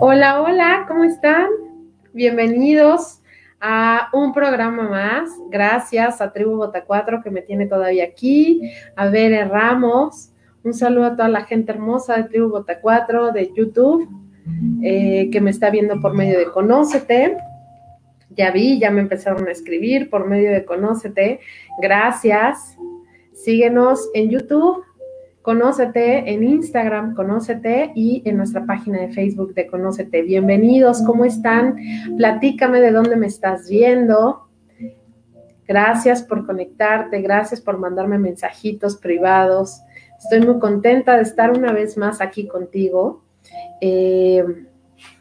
Hola, hola, ¿cómo están? Bienvenidos a un programa más. Gracias a Tribu Bota 4 que me tiene todavía aquí, a Bere Ramos. Un saludo a toda la gente hermosa de Tribu Bota 4 de YouTube eh, que me está viendo por medio de Conócete. Ya vi, ya me empezaron a escribir por medio de Conócete. Gracias. Síguenos en YouTube, Conócete en Instagram, Conócete y en nuestra página de Facebook de Conócete. Bienvenidos, ¿cómo están? Platícame de dónde me estás viendo. Gracias por conectarte, gracias por mandarme mensajitos privados. Estoy muy contenta de estar una vez más aquí contigo. Eh,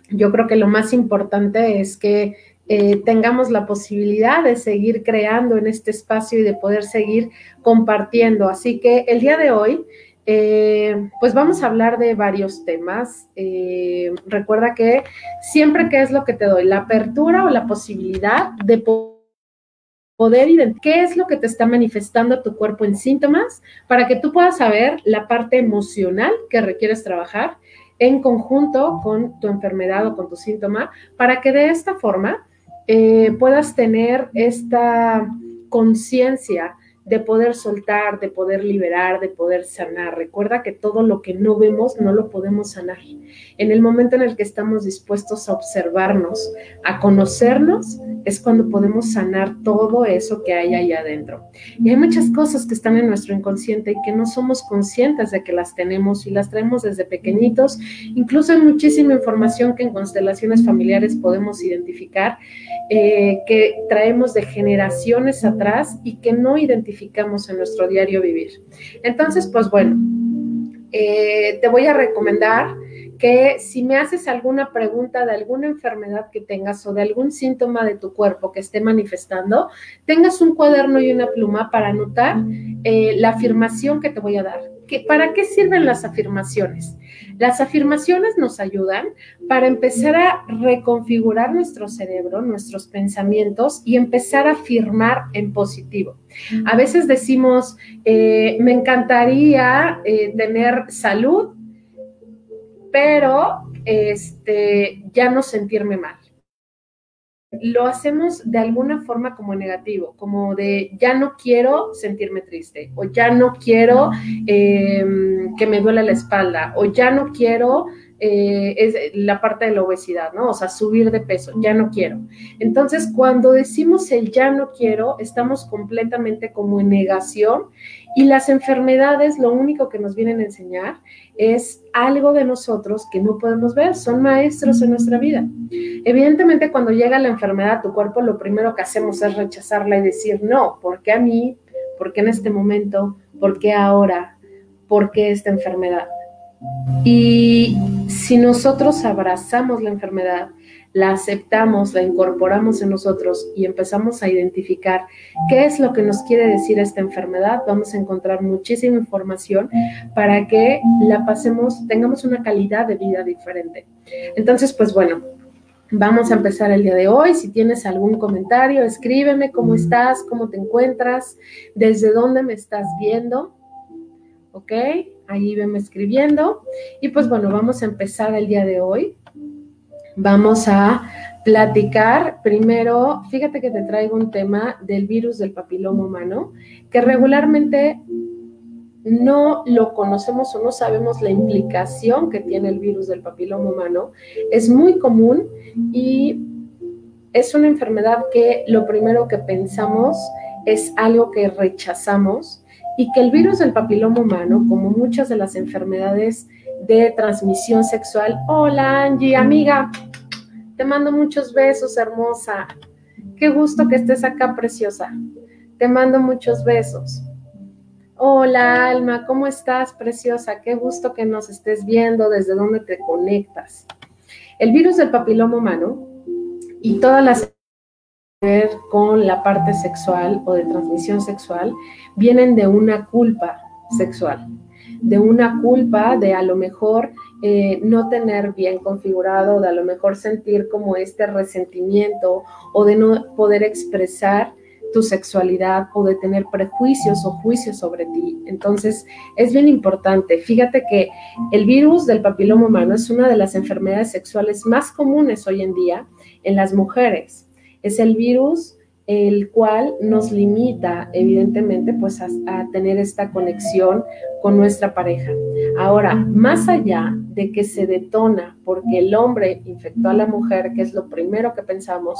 yo creo que lo más importante es que eh, tengamos la posibilidad de seguir creando en este espacio y de poder seguir compartiendo. Así que el día de hoy eh, pues vamos a hablar de varios temas. Eh, recuerda que siempre que es lo que te doy, la apertura o la posibilidad de poder identificar qué es lo que te está manifestando tu cuerpo en síntomas para que tú puedas saber la parte emocional que requieres trabajar en conjunto con tu enfermedad o con tu síntoma, para que de esta forma eh, puedas tener esta conciencia de poder soltar, de poder liberar, de poder sanar. Recuerda que todo lo que no vemos no lo podemos sanar. En el momento en el que estamos dispuestos a observarnos, a conocernos, es cuando podemos sanar todo eso que hay ahí adentro. Y hay muchas cosas que están en nuestro inconsciente y que no somos conscientes de que las tenemos y las traemos desde pequeñitos. Incluso hay muchísima información que en constelaciones familiares podemos identificar, eh, que traemos de generaciones atrás y que no identificamos en nuestro diario vivir. Entonces, pues bueno, eh, te voy a recomendar que si me haces alguna pregunta de alguna enfermedad que tengas o de algún síntoma de tu cuerpo que esté manifestando, tengas un cuaderno y una pluma para anotar eh, la afirmación que te voy a dar. ¿Para qué sirven las afirmaciones? Las afirmaciones nos ayudan para empezar a reconfigurar nuestro cerebro, nuestros pensamientos y empezar a afirmar en positivo. A veces decimos, eh, me encantaría eh, tener salud, pero este, ya no sentirme mal. Lo hacemos de alguna forma como negativo, como de ya no quiero sentirme triste, o ya no quiero em, que me duele la espalda, o ya no quiero eh, es la parte de la obesidad, ¿no? O sea, subir de peso, ya no quiero. Entonces, cuando decimos el ya no quiero, estamos completamente como en negación y las enfermedades lo único que nos vienen a enseñar es algo de nosotros que no podemos ver, son maestros en nuestra vida. Evidentemente, cuando llega la enfermedad a tu cuerpo, lo primero que hacemos es rechazarla y decir, no, ¿por qué a mí? ¿Por qué en este momento? ¿Por qué ahora? ¿Por qué esta enfermedad? Y si nosotros abrazamos la enfermedad, la aceptamos, la incorporamos en nosotros y empezamos a identificar qué es lo que nos quiere decir esta enfermedad, vamos a encontrar muchísima información para que la pasemos, tengamos una calidad de vida diferente. Entonces, pues bueno, vamos a empezar el día de hoy. Si tienes algún comentario, escríbeme cómo estás, cómo te encuentras, desde dónde me estás viendo. ¿Ok? Ahí venme escribiendo. Y pues bueno, vamos a empezar el día de hoy vamos a platicar primero, fíjate que te traigo un tema del virus del papiloma humano, que regularmente no lo conocemos o no sabemos la implicación que tiene el virus del papiloma humano. Es muy común y es una enfermedad que lo primero que pensamos es algo que rechazamos y que el virus del papiloma humano, como muchas de las enfermedades de transmisión sexual. Hola Angie, amiga, te mando muchos besos, hermosa. Qué gusto que estés acá, preciosa. Te mando muchos besos. Hola Alma, ¿cómo estás, preciosa? Qué gusto que nos estés viendo, desde dónde te conectas. El virus del papiloma humano y todas las ver con la parte sexual o de transmisión sexual vienen de una culpa sexual de una culpa de a lo mejor eh, no tener bien configurado, de a lo mejor sentir como este resentimiento o de no poder expresar tu sexualidad o de tener prejuicios o juicios sobre ti. Entonces, es bien importante. Fíjate que el virus del papiloma humano es una de las enfermedades sexuales más comunes hoy en día en las mujeres. Es el virus el cual nos limita, evidentemente, pues a, tener esta conexión con nuestra pareja. Ahora, más allá de que se detona porque el hombre infectó a la mujer, que es lo primero que pensamos,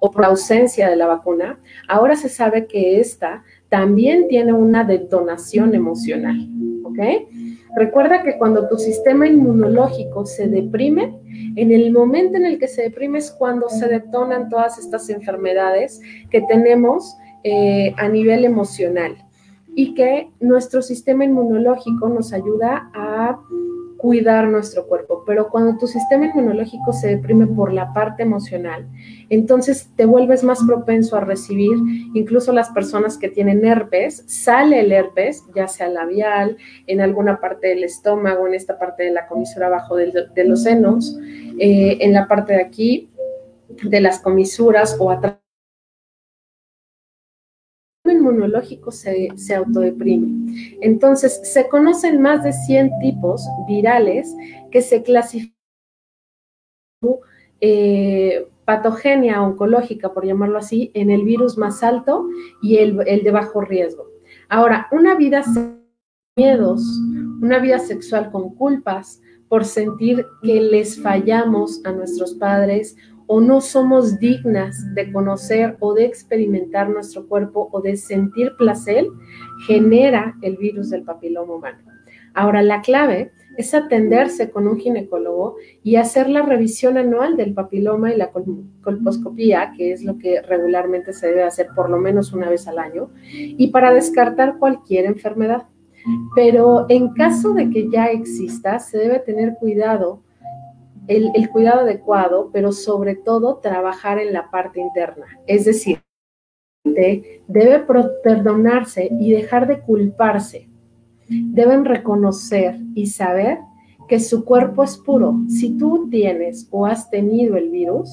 o por ausencia de la vacuna, ahora se sabe que esta también tiene una detonación emocional, ¿ok? Recuerda que cuando tu sistema inmunológico se deprime, en el momento en el que se deprime es cuando se detonan todas estas enfermedades que tenemos eh, a nivel emocional y que nuestro sistema inmunológico nos ayuda a cuidar nuestro cuerpo, pero cuando tu sistema inmunológico se deprime por la parte emocional, entonces te vuelves más propenso a recibir, incluso las personas que tienen herpes, sale el herpes, ya sea labial, en alguna parte del estómago, en esta parte de la comisura abajo de, los senos, eh, en la parte de aquí de las comisuras o atrás inmunológico se, se, autodeprime. Entonces, se conocen más de 100 tipos virales que se clasifican eh, patogenia oncológica, por llamarlo así, en el virus más alto y el, el de bajo riesgo. Ahora, una vida sin miedos, una vida sexual con culpas por sentir que les fallamos a nuestros padres o no somos dignas de conocer o de experimentar nuestro cuerpo o de sentir placer, genera el virus del papiloma humano. Ahora, la clave es atenderse con un ginecólogo y hacer la revisión anual del papiloma y la colposcopía, que es lo que regularmente se debe hacer por lo menos una vez al año, y para descartar cualquier enfermedad. Pero en caso de que ya exista, se debe tener cuidado el, cuidado adecuado, pero sobre todo trabajar en la parte interna. Es decir, debe perdonarse y dejar de culparse. Deben reconocer y saber que su cuerpo es puro. Si tú tienes o has tenido el virus,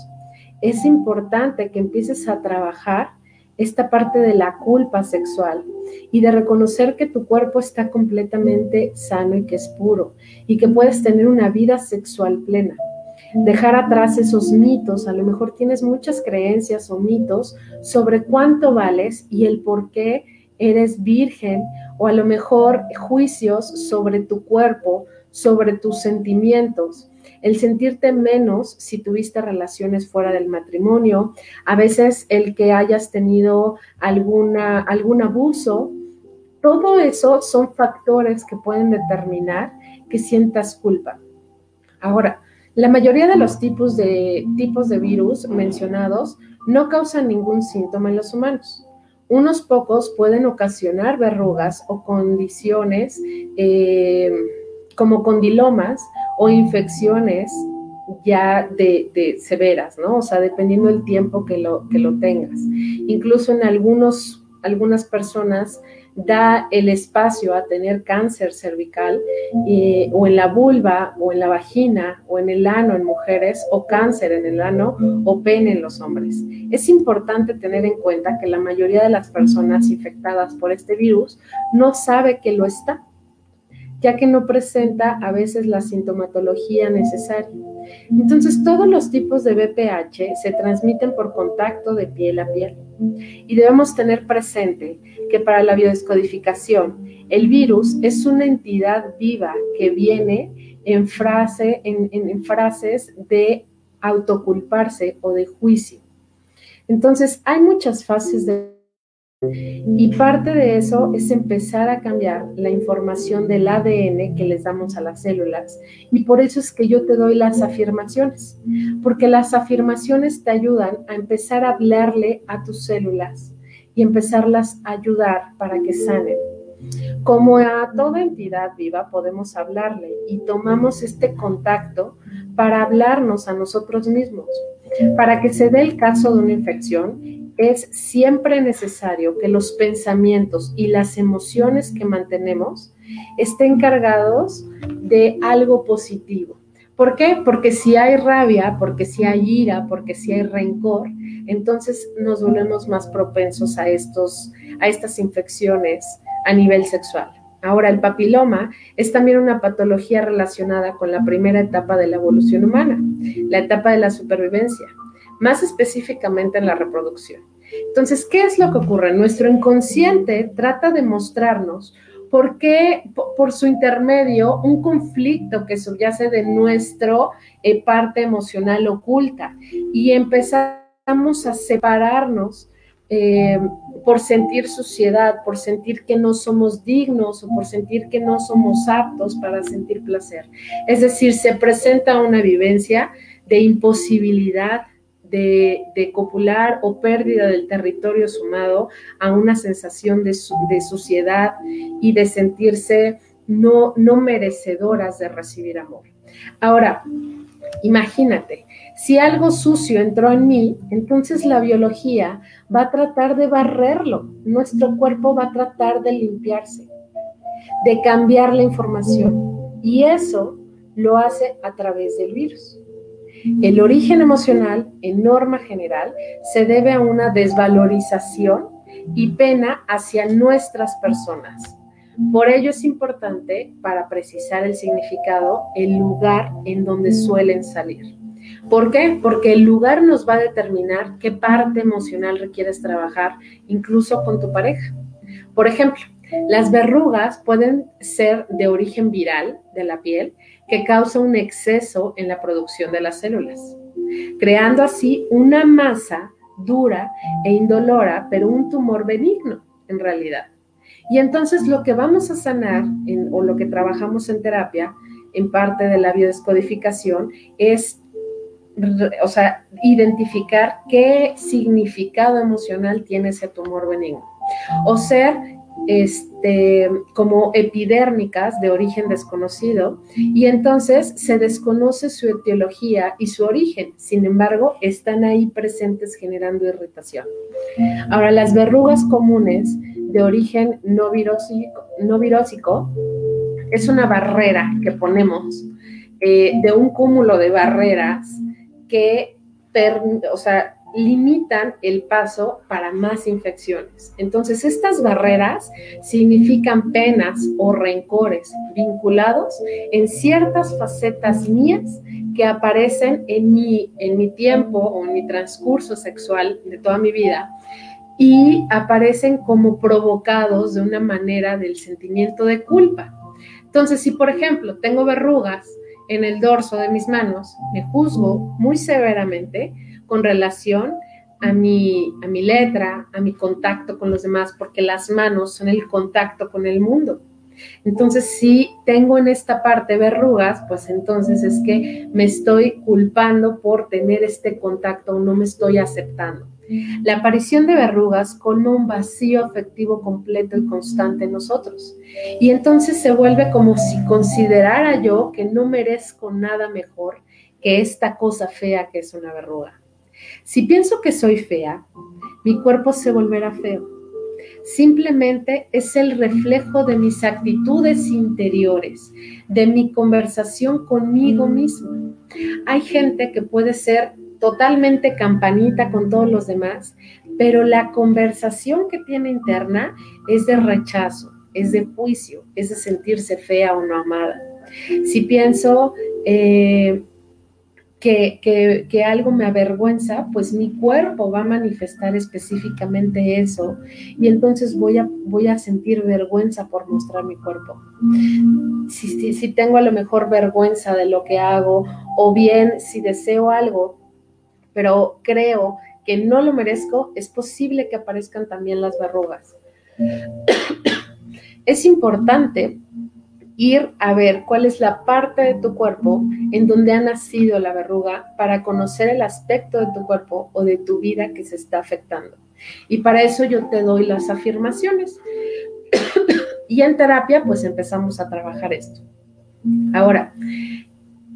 es importante que empieces a trabajar esta parte de la culpa sexual y de reconocer que tu cuerpo está completamente sano y que es puro y que puedes tener una vida sexual plena. Dejar atrás esos mitos, a lo mejor tienes muchas creencias o mitos sobre cuánto vales y el por qué eres virgen o a lo mejor juicios sobre tu cuerpo, sobre tus sentimientos el sentirte menos si tuviste relaciones fuera del matrimonio, a veces el que hayas tenido alguna, algún abuso, todo eso son factores que pueden determinar que sientas culpa. Ahora, la mayoría de los tipos de, tipos de virus mencionados no causan ningún síntoma en los humanos. Unos pocos pueden ocasionar verrugas o condiciones eh, como condilomas o infecciones ya de, severas, ¿no? O sea, dependiendo del tiempo que lo, que lo tengas. Incluso en algunos, algunas personas da el espacio a tener cáncer cervical o en la vulva o en la vagina o en el ano en mujeres o cáncer en el ano o pene en los hombres. Es importante tener en cuenta que la mayoría de las personas infectadas por este virus no sabe que lo está ya que no presenta a veces la sintomatología necesaria. Entonces, todos los tipos de BPH se transmiten por contacto de piel a piel. Y debemos tener presente que para la biodescodificación, el virus es una entidad viva que viene en, frase, en frases de autoculparse o de juicio. Entonces, hay muchas fases de y parte de eso es empezar a cambiar la información del ADN que les damos a las células. Y por eso es que yo te doy las afirmaciones, porque las afirmaciones te ayudan a empezar a hablarle a tus células y empezarlas a ayudar para que sanen. Como a toda entidad viva podemos hablarle y tomamos este contacto para hablarnos a nosotros mismos. Para que se dé el caso de una infección, es siempre necesario que los pensamientos y las emociones que mantenemos estén cargados de algo positivo. ¿Por qué? Porque si hay rabia, porque si hay ira, porque si hay rencor, entonces nos volvemos más propensos a, estos, a estas infecciones a nivel sexual. Ahora, el papiloma es también una patología relacionada con la primera etapa de la evolución humana, la etapa de la supervivencia, más específicamente en la reproducción. Entonces, ¿qué es lo que ocurre? Nuestro inconsciente trata de mostrarnos por qué, por su intermedio, un conflicto que subyace de nuestra eh, parte emocional oculta y empezamos a separarnos eh, por sentir suciedad, por sentir que no somos dignos o por sentir que no somos aptos para sentir placer. Es decir, se presenta una vivencia de imposibilidad de, copular o pérdida del territorio sumado a una sensación de, suciedad y de sentirse no, no merecedoras de recibir amor. Ahora, imagínate, si algo sucio entró en mí, entonces la biología va a tratar de barrerlo, nuestro cuerpo va a tratar de limpiarse, de cambiar la información. Y eso lo hace a través del virus. El origen emocional, en norma general, se debe a una desvalorización y pena hacia nuestras personas. Por ello es importante, para precisar el significado, el lugar en donde suelen salir. ¿Por qué? Porque el lugar nos va a determinar qué parte emocional requieres trabajar, incluso con tu pareja. Por ejemplo, las verrugas pueden ser de origen viral de la piel que causa un exceso en la producción de las células, creando así una masa dura e indolora, pero un tumor benigno en realidad. Y entonces lo que vamos a sanar o lo que trabajamos en terapia, en parte de la biodescodificación, es o sea, identificar qué significado emocional tiene ese tumor benigno. O ser este, como epidérmicas de origen desconocido y entonces se desconoce su etiología y su origen. Sin embargo, están ahí presentes generando irritación. Ahora, las verrugas comunes de origen no virósico, no virósico es una barrera que ponemos eh, de un cúmulo de barreras que, o sea, limitan el paso para más infecciones. Entonces, estas barreras significan penas o rencores vinculados en ciertas facetas mías que aparecen en mi, en mi tiempo o en mi transcurso sexual de toda mi vida y aparecen como provocados de una manera del sentimiento de culpa. Entonces, si por ejemplo tengo verrugas en el dorso de mis manos, me juzgo muy severamente con relación a mi, a mi letra, a mi contacto con los demás, porque las manos son el contacto con el mundo. Entonces, si tengo en esta parte verrugas, pues entonces es que me estoy culpando por tener este contacto o no me estoy aceptando. La aparición de verrugas colma un vacío afectivo completo y constante en nosotros. Y entonces se vuelve como si considerara yo que no merezco nada mejor que esta cosa fea que es una verruga. Si pienso que soy fea, mi cuerpo se volverá feo. Simplemente es el reflejo de mis actitudes interiores, de mi conversación conmigo mismo. Hay gente que puede ser totalmente campanita con todos los demás, pero la conversación que tiene interna es de rechazo, es de juicio, es de sentirse fea o no amada. Si pienso, eh, que, algo me avergüenza, pues mi cuerpo va a manifestar específicamente eso y entonces voy a, voy a sentir vergüenza por mostrar mi cuerpo. Si, si tengo a lo mejor vergüenza de lo que hago o bien si deseo algo, pero creo que no lo merezco, es posible que aparezcan también las verrugas. es importante ir a ver cuál es la parte de tu cuerpo en donde ha nacido la verruga para conocer el aspecto de tu cuerpo o de tu vida que se está afectando. Y para eso yo te doy las afirmaciones. y en terapia pues empezamos a trabajar esto. Ahora,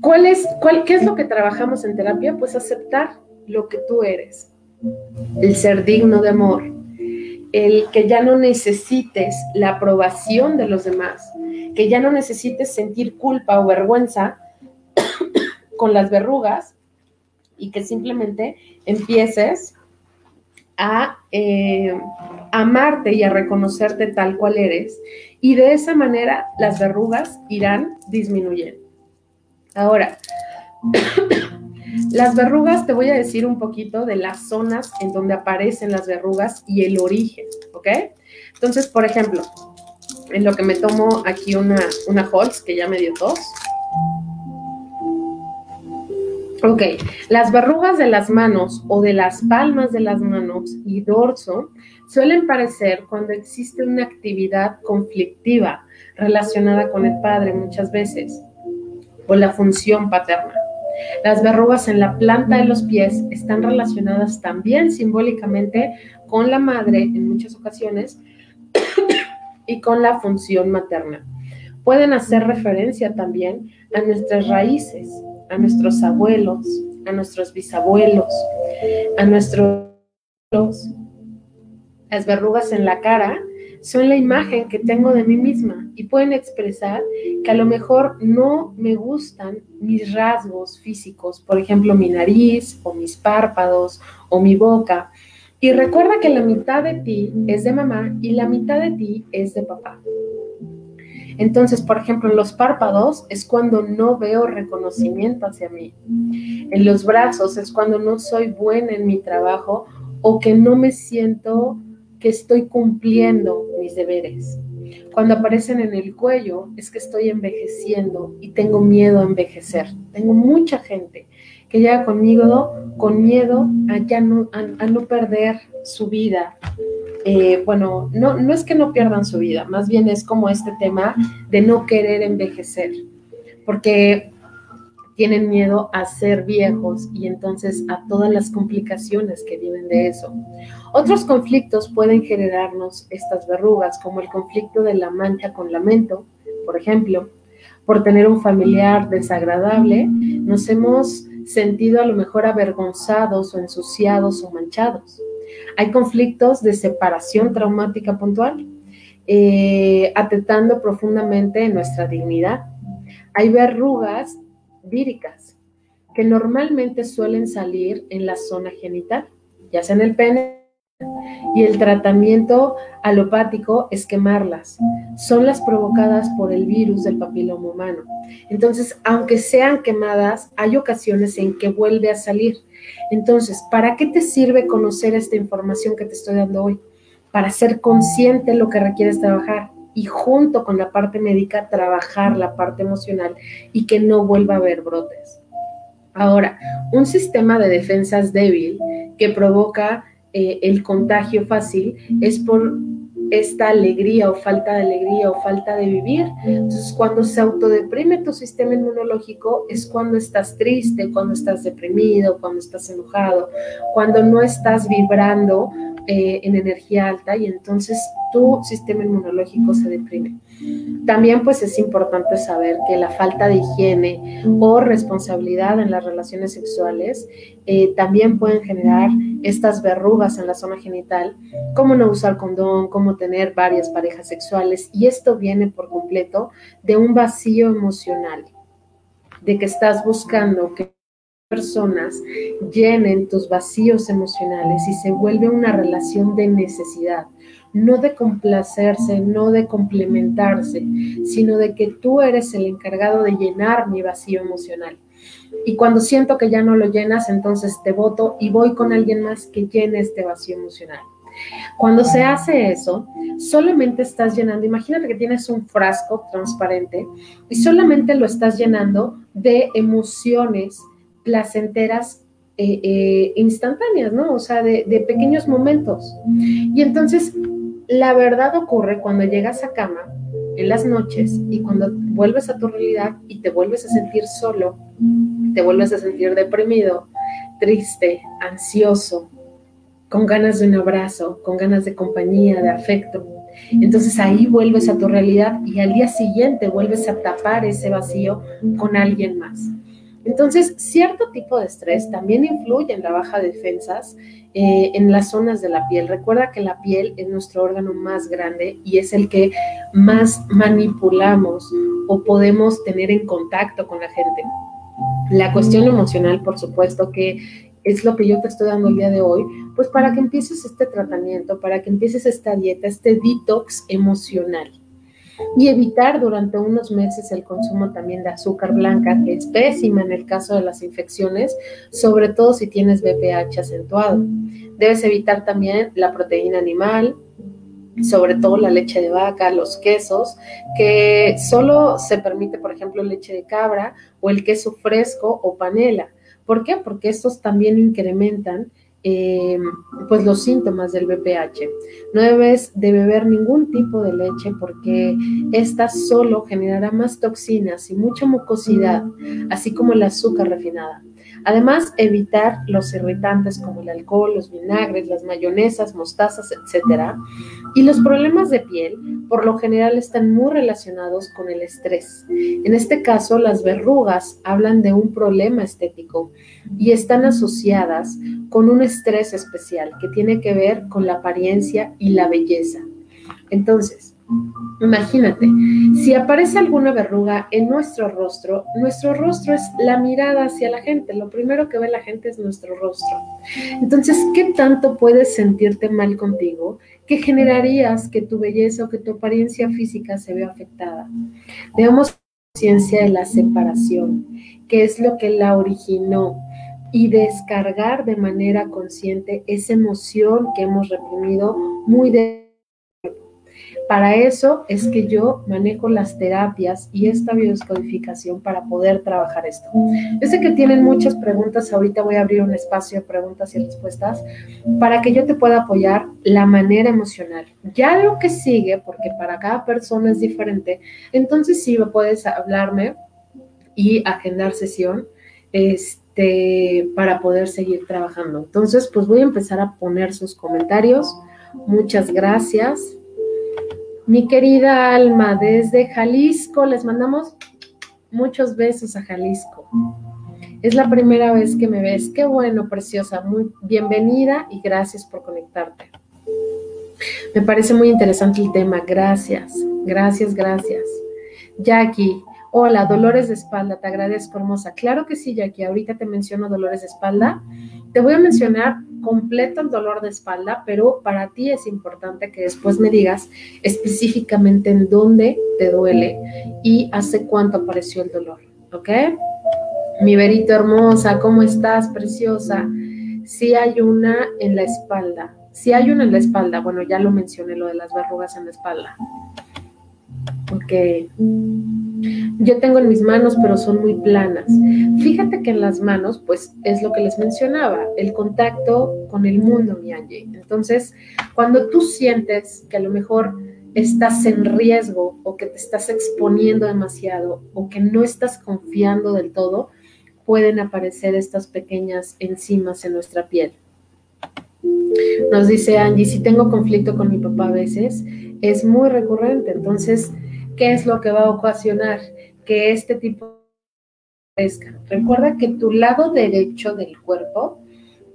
¿cuál es, cuál, ¿qué es lo que trabajamos en terapia? Pues aceptar lo que tú eres, el ser digno de amor, el que ya no necesites la aprobación de los demás, que ya no necesites sentir culpa o vergüenza con las verrugas y que simplemente empieces a eh, amarte y a reconocerte tal cual eres. Y de esa manera las verrugas irán disminuyendo. Ahora, las verrugas, te voy a decir un poquito de las zonas en donde aparecen las verrugas y el origen, ¿ok? Entonces, por ejemplo, en lo que me tomo aquí una, una Holz, que ya me dio tos. Ok, las verrugas de las manos o de las palmas de las manos y dorso suelen parecer cuando existe una actividad conflictiva relacionada con el padre muchas veces o la función paterna. Las verrugas en la planta de los pies están relacionadas también simbólicamente con la madre en muchas ocasiones y con la función materna. Pueden hacer referencia también a nuestras raíces, a nuestros abuelos, a nuestros bisabuelos, a nuestros... Las verrugas en la cara son la imagen que tengo de mí misma y pueden expresar que a lo mejor no me gustan mis rasgos físicos, por ejemplo, mi nariz o mis párpados o mi boca. Y recuerda que la mitad de ti es de mamá y la mitad de ti es de papá. Entonces, por ejemplo, en los párpados es cuando no veo reconocimiento hacia mí. En los brazos es cuando no soy buena en mi trabajo o que no me siento que estoy cumpliendo mis deberes. Cuando aparecen en el cuello es que estoy envejeciendo y tengo miedo a envejecer. Tengo mucha gente que llega conmigo con miedo a, ya no, a, no perder su vida. Eh, bueno, no, no es que no pierdan su vida, más bien es como este tema de no querer envejecer, porque tienen miedo a ser viejos y entonces a todas las complicaciones que vienen de eso. Otros conflictos pueden generarnos estas verrugas, como el conflicto de la mancha con lamento, por ejemplo, por tener un familiar desagradable, nos hemos sentido a lo mejor avergonzados o ensuciados o manchados. Hay conflictos de separación traumática puntual, eh, atentando profundamente en nuestra dignidad. Hay verrugas víricas, que normalmente suelen salir en la zona genital, ya sea en el pene, y el tratamiento alopático es quemarlas. Son las provocadas por el virus del papiloma humano. Entonces, aunque sean quemadas, hay ocasiones en que vuelve a salir. Entonces, ¿para qué te sirve conocer esta información que te estoy dando hoy? Para ser consciente de lo que requieres trabajar y junto con la parte médica trabajar la parte emocional y que no vuelva a haber brotes. Ahora, un sistema de defensas débil que provoca eh, el contagio fácil es por esta alegría o falta de alegría o falta de vivir. Entonces, cuando se autodeprime tu sistema inmunológico es cuando estás triste, cuando estás deprimido, cuando estás enojado, cuando no estás vibrando eh, en energía alta y entonces tu sistema inmunológico se deprime. También pues es importante saber que la falta de higiene o responsabilidad en las relaciones sexuales eh, también pueden generar estas verrugas en la zona genital, como no usar condón, como tener varias parejas sexuales y esto viene por completo de un vacío emocional, de que estás buscando que personas llenen tus vacíos emocionales y se vuelve una relación de necesidad, no de complacerse, no de complementarse, sino de que tú eres el encargado de llenar mi vacío emocional. Y cuando siento que ya no lo llenas, entonces te voto y voy con alguien más que llene este vacío emocional. Cuando se hace eso, solamente estás llenando, imagínate que tienes un frasco transparente y solamente lo estás llenando de emociones placenteras eh, eh, instantáneas, ¿no? O sea, de, de pequeños momentos. Y entonces, la verdad ocurre cuando llegas a cama en las noches y cuando vuelves a tu realidad y te vuelves a sentir solo, te vuelves a sentir deprimido, triste, ansioso, con ganas de un abrazo, con ganas de compañía, de afecto. Entonces ahí vuelves a tu realidad y al día siguiente vuelves a tapar ese vacío con alguien más. Entonces, cierto tipo de estrés también influye en la baja de defensas eh, en las zonas de la piel. Recuerda que la piel es nuestro órgano más grande y es el que más manipulamos o podemos tener en contacto con la gente. La cuestión emocional, por supuesto, que es lo que yo te estoy dando el día de hoy, pues para que empieces este tratamiento, para que empieces esta dieta, este detox emocional. Y evitar durante unos meses el consumo también de azúcar blanca, que es pésima en el caso de las infecciones, sobre todo si tienes BPH acentuado. Debes evitar también la proteína animal, sobre todo la leche de vaca, los quesos, que solo se permite, por ejemplo, leche de cabra o el queso fresco o panela. ¿Por qué? Porque estos también incrementan eh, pues los síntomas del BPH. No debes de beber ningún tipo de leche porque esta solo generará más toxinas y mucha mucosidad, así como el azúcar refinada. Además, evitar los irritantes como el alcohol, los vinagres, las mayonesas, mostazas, etc. Y los problemas de piel, por lo general, están muy relacionados con el estrés. En este caso, las verrugas hablan de un problema estético y están asociadas con un estrés especial que tiene que ver con la apariencia y la belleza. Entonces, Imagínate, si aparece alguna verruga en nuestro rostro, nuestro rostro es la mirada hacia la gente, lo primero que ve la gente es nuestro rostro. Entonces, ¿qué tanto puedes sentirte mal contigo que generarías que tu belleza o que tu apariencia física se vea afectada? Veamos conciencia de la separación, que es lo que la originó, y descargar de manera consciente esa emoción que hemos reprimido muy de para eso es que yo manejo las terapias y esta biodescodificación para poder trabajar esto. Yo sé que tienen muchas preguntas, ahorita voy a abrir un espacio de preguntas y respuestas para que yo te pueda apoyar la manera emocional. Ya lo que sigue, porque para cada persona es diferente, entonces sí puedes hablarme y agendar sesión este, para poder seguir trabajando. Entonces, pues voy a empezar a poner sus comentarios. Muchas gracias. Mi querida Alma, desde Jalisco, les mandamos muchos besos a Jalisco. Es la primera vez que me ves. Qué bueno, preciosa. Muy bienvenida y gracias por conectarte. Me parece muy interesante el tema. Gracias, gracias, gracias. Jackie, hola, dolores de espalda, te agradezco, hermosa. Claro que sí, Jackie. Ahorita te menciono dolores de espalda. Te voy a mencionar completo el dolor de espalda, pero para ti es importante que después me digas específicamente en dónde te duele y hace cuánto apareció el dolor, ¿ok? Mi verito hermosa, ¿cómo estás, preciosa? Si hay una en la espalda, si hay una en la espalda, bueno, ya lo mencioné, lo de las verrugas en la espalda. Ok. Yo tengo en mis manos, pero son muy planas. Fíjate que en las manos, pues es lo que les mencionaba, el contacto con el mundo, mi Angie. Entonces, cuando tú sientes que a lo mejor estás en riesgo o que te estás exponiendo demasiado o que no estás confiando del todo, pueden aparecer estas pequeñas enzimas en nuestra piel. Nos dice Angie, si tengo conflicto con mi papá a veces, es muy recurrente. Entonces, ¿qué es lo que va a ocasionar? Que este tipo crezca. Recuerda que tu lado derecho del cuerpo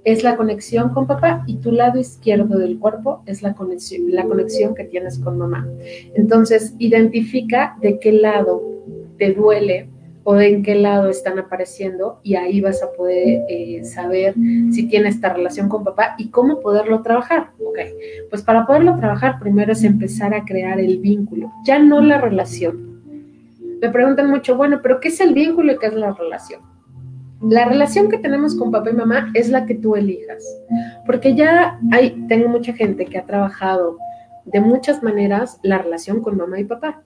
es la conexión con papá y tu lado izquierdo del cuerpo es la conexión, la conexión que tienes con mamá. Entonces, identifica de qué lado te duele o de en qué lado están apareciendo y ahí vas a poder eh, saber si tiene esta relación con papá y cómo poderlo trabajar. Ok, pues para poderlo trabajar primero es empezar a crear el vínculo, ya no la relación. Me preguntan mucho, bueno, pero ¿qué es el vínculo y qué es la relación? La relación que tenemos con papá y mamá es la que tú elijas, porque ya hay, tengo mucha gente que ha trabajado de muchas maneras la relación con mamá y papá.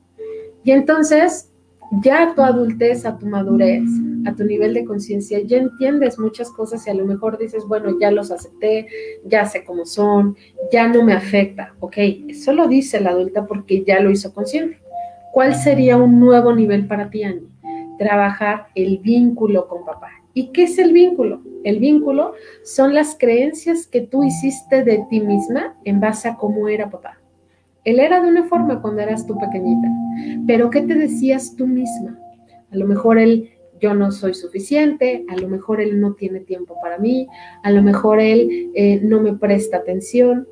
Y entonces ya a tu adultez, a tu madurez, a tu nivel de conciencia, ya entiendes muchas cosas y a lo mejor dices, bueno, ya los acepté, ya sé cómo son, ya no me afecta. Ok, eso lo dice la adulta porque ya lo hizo consciente. ¿Cuál sería un nuevo nivel para ti, Annie? Trabajar el vínculo con papá. ¿Y qué es el vínculo? El vínculo son las creencias que tú hiciste de ti misma en base a cómo era papá. Él era de una forma cuando eras tú pequeñita, pero ¿qué te decías tú misma? A lo mejor él, yo no soy suficiente, a lo mejor él no tiene tiempo para mí, a lo mejor él eh, no me presta atención.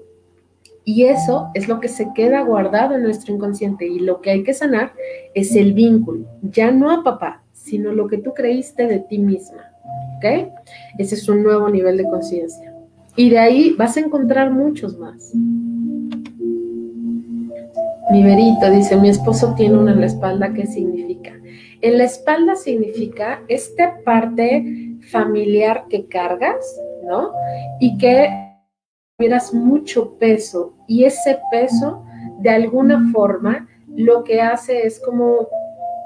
Y eso es lo que se queda guardado en nuestro inconsciente y lo que hay que sanar es el vínculo, ya no a papá, sino lo que tú creíste de ti misma. ¿Ok? Ese es un nuevo nivel de conciencia. Y de ahí vas a encontrar muchos más. Mi verito dice, mi esposo tiene una en la espalda, ¿qué significa? En la espalda significa esta parte familiar que cargas, ¿no? Y que tuvieras mucho peso y ese peso de alguna forma lo que hace es como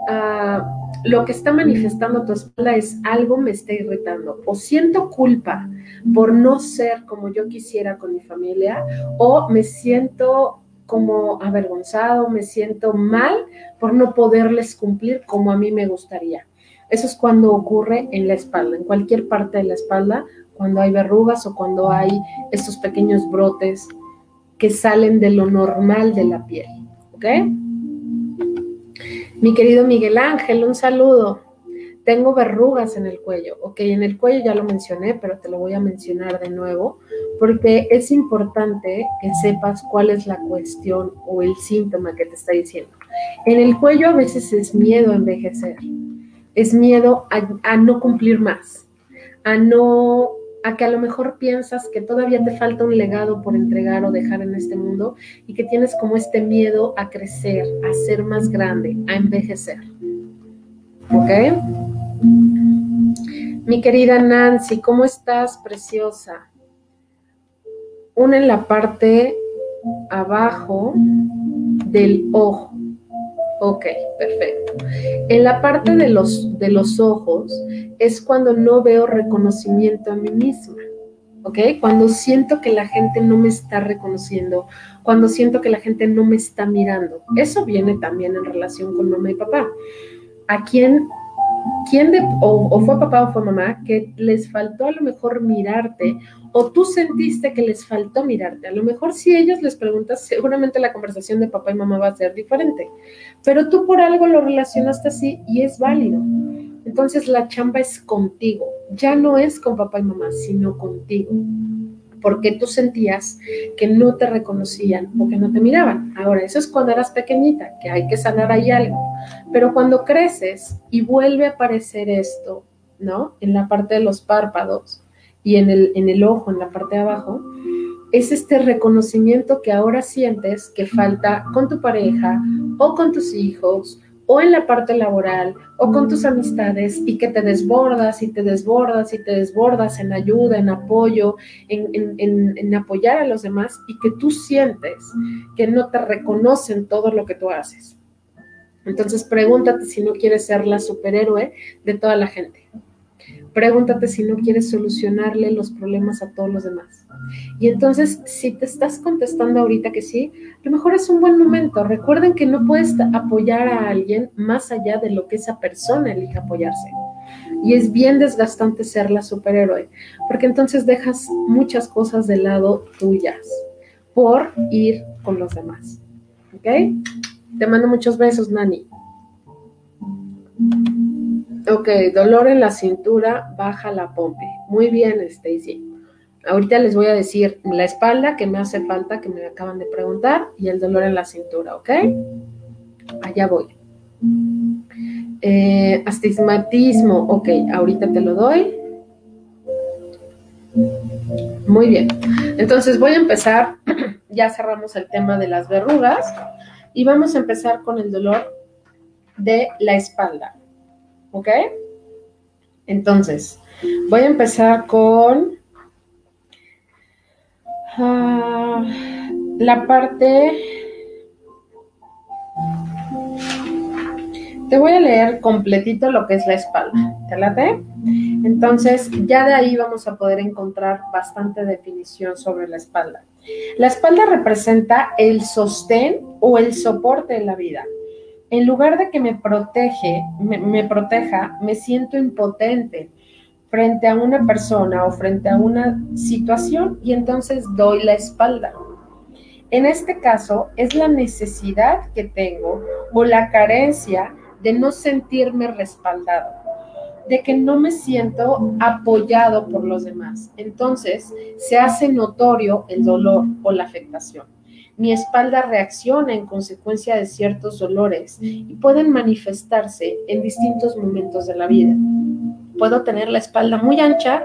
ah, lo que está manifestando tu espalda es algo me está irritando o siento culpa por no ser como yo quisiera con mi familia o me siento como avergonzado, me siento mal por no poderles cumplir como a mí me gustaría. Eso es cuando ocurre en la espalda, en cualquier parte de la espalda, cuando hay verrugas o cuando hay estos pequeños brotes que salen de lo normal de la piel. ¿Ok? Mi querido Miguel Ángel, un saludo. Tengo verrugas en el cuello. Ok, en el cuello ya lo mencioné, pero te lo voy a mencionar de nuevo porque es importante que sepas cuál es la cuestión o el síntoma que te está diciendo. En el cuello a veces es miedo a envejecer, es miedo a, no cumplir más, a no a que a lo mejor piensas que todavía te falta un legado por entregar o dejar en este mundo y que tienes como este miedo a crecer, a ser más grande, a envejecer. ¿Ok? Mi querida Nancy, ¿cómo estás, preciosa? Una en la parte abajo del ojo. Ok, perfecto. En la parte de los, de los ojos es cuando no veo reconocimiento a mí misma. ¿Ok? Cuando siento que la gente no me está reconociendo, cuando siento que la gente no me está mirando. Eso viene también en relación con mamá y papá. ¿A quién quién de, o, fue papá o fue mamá que les faltó a lo mejor mirarte o tú sentiste que les faltó mirarte. A lo mejor si ellos les preguntas, seguramente la conversación de papá y mamá va a ser diferente, pero tú por algo lo relacionaste así y es válido. Entonces la chamba es contigo, ya no es con papá y mamá, sino contigo porque tú sentías que no te reconocían o que no te miraban. Ahora, eso es cuando eras pequeñita, que hay que sanar ahí algo. Pero cuando creces y vuelve a aparecer esto, ¿no? En la parte de los párpados y en el, en el ojo, en la parte de abajo, es este reconocimiento que ahora sientes que falta con tu pareja o con tus hijos o en la parte laboral o con tus amistades y que te desbordas y te desbordas y te desbordas en ayuda, en apoyo, en, apoyar a los demás y que tú sientes que no te reconocen todo lo que tú haces. Entonces pregúntate si no quieres ser la superhéroe de toda la gente. Pregúntate si no quieres solucionarle los problemas a todos los demás. Y entonces, si te estás contestando ahorita que sí, a lo mejor es un buen momento. Recuerden que no puedes apoyar a alguien más allá de lo que esa persona elige apoyarse. Y es bien desgastante ser la superhéroe, porque entonces dejas muchas cosas de lado tuyas por ir con los demás. ¿Ok? Te mando muchos besos, Nani. Ok, dolor en la cintura, baja la pompe. Muy bien, Stacy. Ahorita les voy a decir la espalda que me hace falta, que me acaban de preguntar, y el dolor en la cintura, ¿ok? Allá voy. Eh, astigmatismo, ok, ahorita te lo doy. Muy bien. Entonces voy a empezar, ya cerramos el tema de las verrugas, y vamos a empezar con el dolor de la espalda. ¿Ok? Entonces, voy a empezar con ah, la parte... Te voy a leer completito lo que es la espalda. ¿Te late? Entonces, ya de ahí vamos a poder encontrar bastante definición sobre la espalda. La espalda representa el sostén o el soporte de la vida en lugar de que me protege, me, proteja, me siento impotente frente a una persona o frente a una situación y entonces doy la espalda. En este caso es la necesidad que tengo o la carencia de no sentirme respaldado, de que no me siento apoyado por los demás. Entonces se hace notorio el dolor o la afectación. Mi espalda reacciona en consecuencia de ciertos dolores y pueden manifestarse en distintos momentos de la vida. Puedo tener la espalda muy ancha,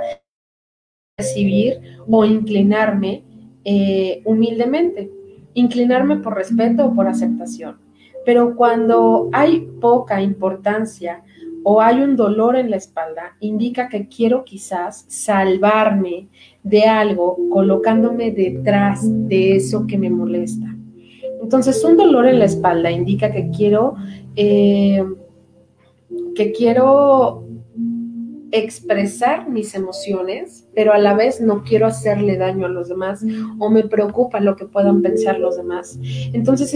recibir o inclinarme eh, humildemente, inclinarme por respeto o por aceptación. Pero cuando hay poca importancia o hay un dolor en la espalda, indica que quiero quizás salvarme de algo colocándome detrás de eso que me molesta. Entonces, un dolor en la espalda indica que quiero, eh, que quiero expresar mis emociones, pero a la vez no quiero hacerle daño a los demás o me preocupa lo que puedan pensar los demás. Entonces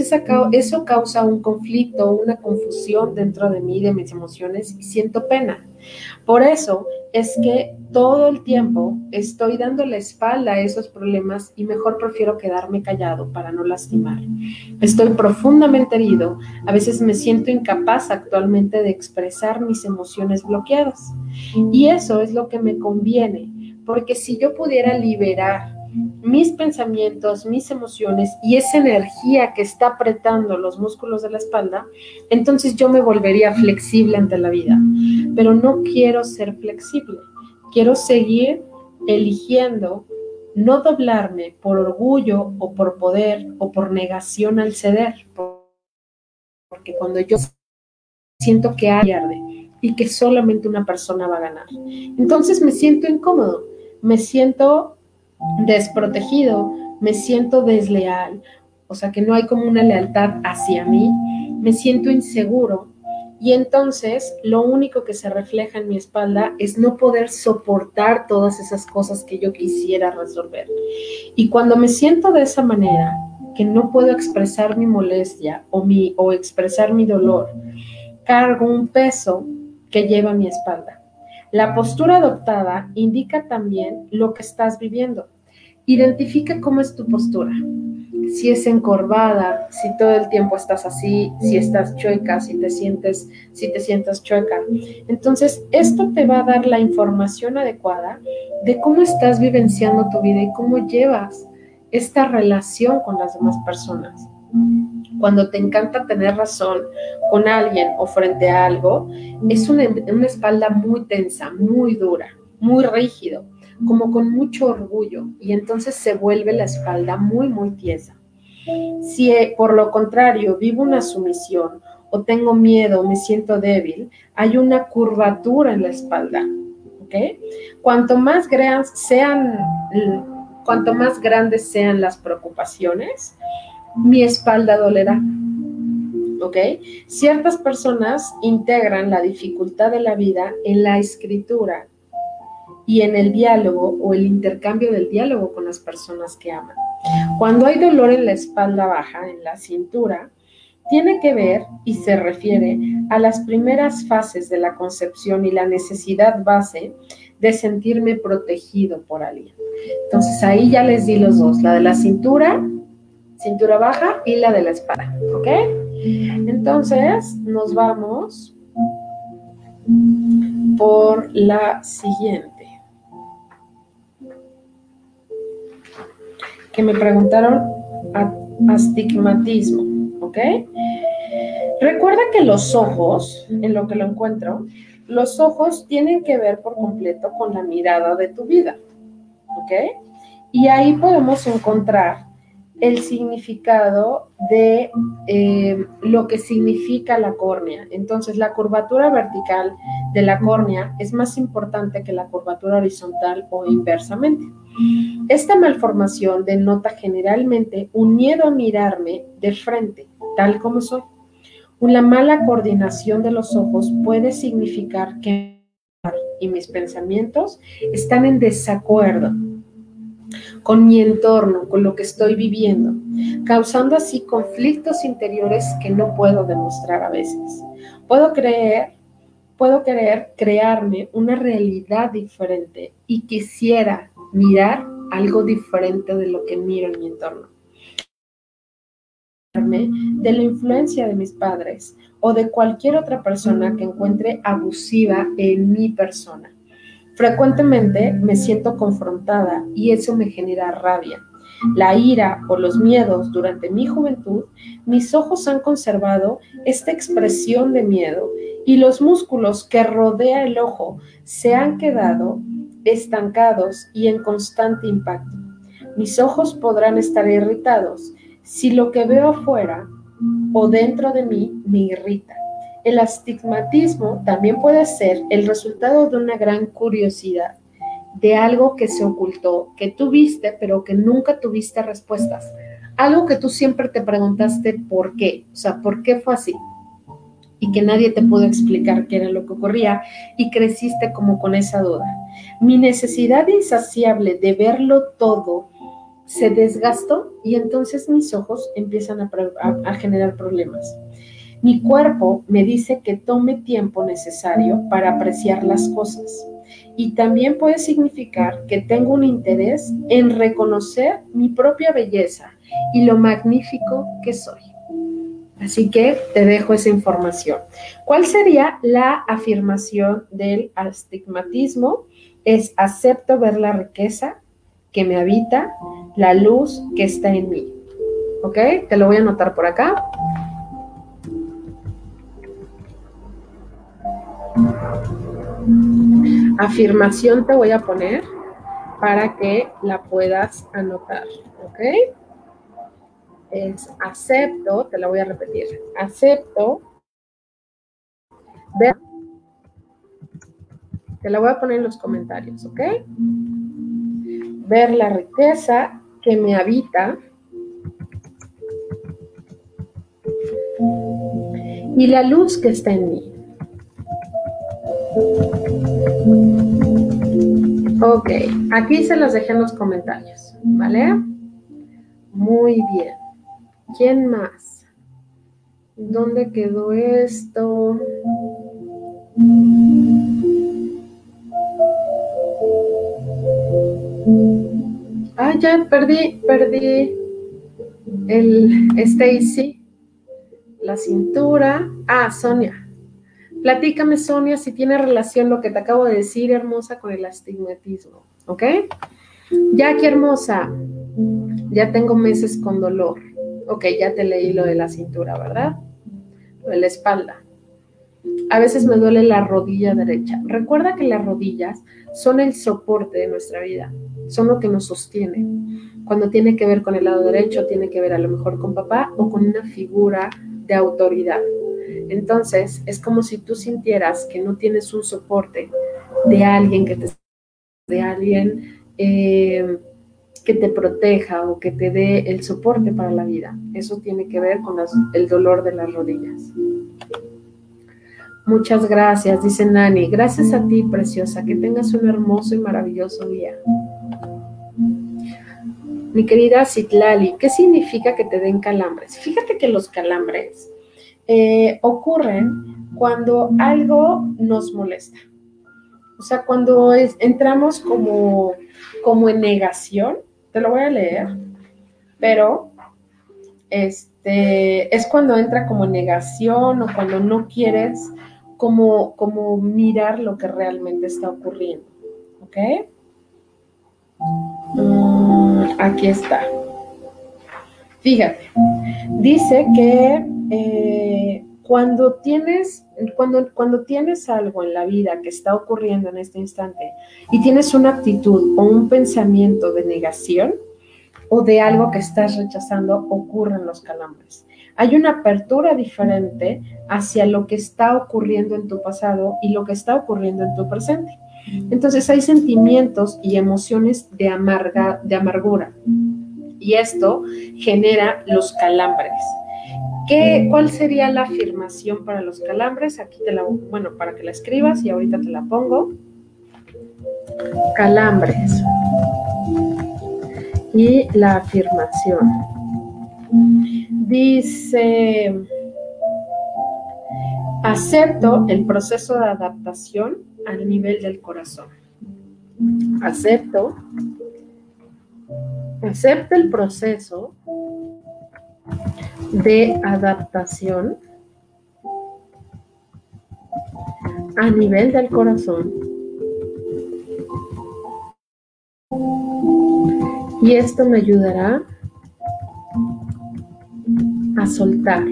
eso causa un conflicto, una confusión dentro de mí, de mis emociones y siento pena. Por eso es que todo el tiempo estoy dando la espalda a esos problemas y mejor prefiero quedarme callado para no lastimar. Estoy profundamente herido, a veces me siento incapaz actualmente de expresar mis emociones bloqueadas. Y eso es lo que me conviene, porque si yo pudiera liberar mis pensamientos, mis emociones y esa energía que está apretando los músculos de la espalda, entonces yo me volvería flexible ante la vida. Pero no quiero ser flexible, quiero seguir eligiendo no doblarme por orgullo o por poder o por negación al ceder, porque cuando yo siento que hay pierde y que solamente una persona va a ganar, entonces me siento incómodo, me siento desprotegido, me siento desleal, o sea que no hay como una lealtad hacia mí, me siento inseguro y entonces lo único que se refleja en mi espalda es no poder soportar todas esas cosas que yo quisiera resolver. Y cuando me siento de esa manera, que no puedo expresar mi molestia o, mi, o expresar mi dolor, cargo un peso que lleva mi espalda. La postura adoptada indica también lo que estás viviendo. Identifica cómo es tu postura. Si es encorvada, si todo el tiempo estás así, si estás chueca, si te sientes, si te sientas chueca. Entonces, esto te va a dar la información adecuada de cómo estás vivenciando tu vida y cómo llevas esta relación con las demás personas cuando te encanta tener razón con alguien o frente a algo, es una, espalda muy tensa, muy dura, muy rígido, como con mucho orgullo, y entonces se vuelve la espalda muy, muy tiesa. Si eh, por lo contrario vivo una sumisión o tengo miedo, me siento débil, hay una curvatura en la espalda. ¿ok? Cuanto más grandes sean, cuanto más grandes sean las preocupaciones, mi espalda dolerá. ¿Ok? Ciertas personas integran la dificultad de la vida en la escritura y en el diálogo o el intercambio del diálogo con las personas que aman. Cuando hay dolor en la espalda baja, en la cintura, tiene que ver y se refiere a las primeras fases de la concepción y la necesidad base de sentirme protegido por alguien. Entonces ahí ya les di los dos, la de la cintura cintura baja y la de la espalda, ¿ok? Entonces nos vamos por la siguiente. Que me preguntaron astigmatismo, ¿ok? Recuerda que los ojos, en lo que lo encuentro, los ojos tienen que ver por completo con la mirada de tu vida, ¿ok? Y ahí podemos encontrar el significado de eh, lo que significa la córnea. Entonces, la curvatura vertical de la córnea es más importante que la curvatura horizontal o inversamente. Esta malformación denota generalmente un miedo a mirarme de frente, tal como soy. Una mala coordinación de los ojos puede significar que y mis pensamientos están en desacuerdo con mi entorno, con lo que estoy viviendo, causando así conflictos interiores que no puedo demostrar a veces. Puedo creer, puedo querer crearme una realidad diferente y quisiera mirar algo diferente de lo que miro en mi entorno. De la influencia de mis padres o de cualquier otra persona que encuentre abusiva en mi persona Frecuentemente me siento confrontada y eso me genera rabia. la ira o los miedos durante mi juventud, mis ojos han conservado esta expresión de miedo y los músculos que rodea el ojo se han quedado estancados y en constante impacto. Mis ojos podrán estar irritados si lo que veo afuera o dentro de mí me irrita. El astigmatismo también puede ser el resultado de una gran curiosidad, de algo que se ocultó, que tú viste, pero que nunca tuviste respuestas. Algo que tú siempre te preguntaste por qué, o sea, por qué fue así. Y que nadie te pudo explicar qué era lo que ocurría y creciste como con esa duda. Mi necesidad insaciable de verlo todo se desgastó y entonces mis ojos empiezan a, generar problemas. Mi cuerpo me dice que tome tiempo necesario para apreciar las cosas y también puede significar que tengo un interés en reconocer mi propia belleza y lo magnífico que soy. Así que te dejo esa información. ¿Cuál sería la afirmación del astigmatismo? Es acepto ver la riqueza, que me habita, la luz que está en mí. ¿Ok? Te lo voy a anotar por acá. Afirmación te voy a poner para que la puedas anotar. ¿Ok? Es acepto, te la voy a repetir. Acepto. Te la voy a poner en los comentarios, ¿ok? ver la riqueza que me habita y la luz que está en mí. Ok, aquí se las dejé en los comentarios, ¿vale? Muy bien. ¿Quién más? ¿Dónde quedó esto? Ah, ya perdí, perdí el Stacy, la cintura. Ah, Sonia. Platícame, Sonia, si tiene relación lo que te acabo de decir, hermosa, con el astigmatismo. ¿Ok? Ya aquí, hermosa. Ya tengo meses con dolor. Ok, ya te leí lo de la cintura, ¿verdad? Lo de la espalda. A veces me duele la rodilla derecha. Recuerda que las rodillas son el soporte de nuestra vida son lo que nos sostiene. Cuando tiene que ver con el lado derecho, tiene que ver a lo mejor con papá o con una figura de autoridad. Entonces, es como si tú sintieras que no tienes un soporte de alguien que te de alguien eh, que te proteja o que te dé el soporte para la vida. Eso tiene que ver con el dolor de las rodillas. Muchas gracias, dice Nani. Gracias a ti, preciosa. Que tengas un hermoso y maravilloso día. Mi querida Citlali, ¿qué significa que te den calambres? Fíjate que los calambres eh, ocurren cuando algo nos molesta. O sea, cuando entramos como, como en negación, te lo voy a leer, pero este, es cuando entra como negación o cuando no quieres como, como mirar lo que realmente está ocurriendo. ¿Ok? Mm, aquí está. Fíjate, dice que eh, cuando tienes, cuando, cuando tienes algo en la vida que está ocurriendo en este instante y tienes una actitud o un pensamiento de negación o de algo que estás rechazando, ocurren los calambres. Hay una apertura diferente hacia lo que está ocurriendo en tu pasado y lo que está ocurriendo en tu presente. Entonces hay sentimientos y emociones de, amarga, de amargura y esto genera los calambres. ¿Qué, ¿Cuál sería la afirmación para los calambres? Aquí te la, bueno, para que la escribas y ahorita te la pongo. Calambres. Y la afirmación. Dice, acepto el proceso de adaptación al nivel del corazón. Acepto, acepto el proceso de adaptación a nivel del corazón Y esto me ayudará a soltar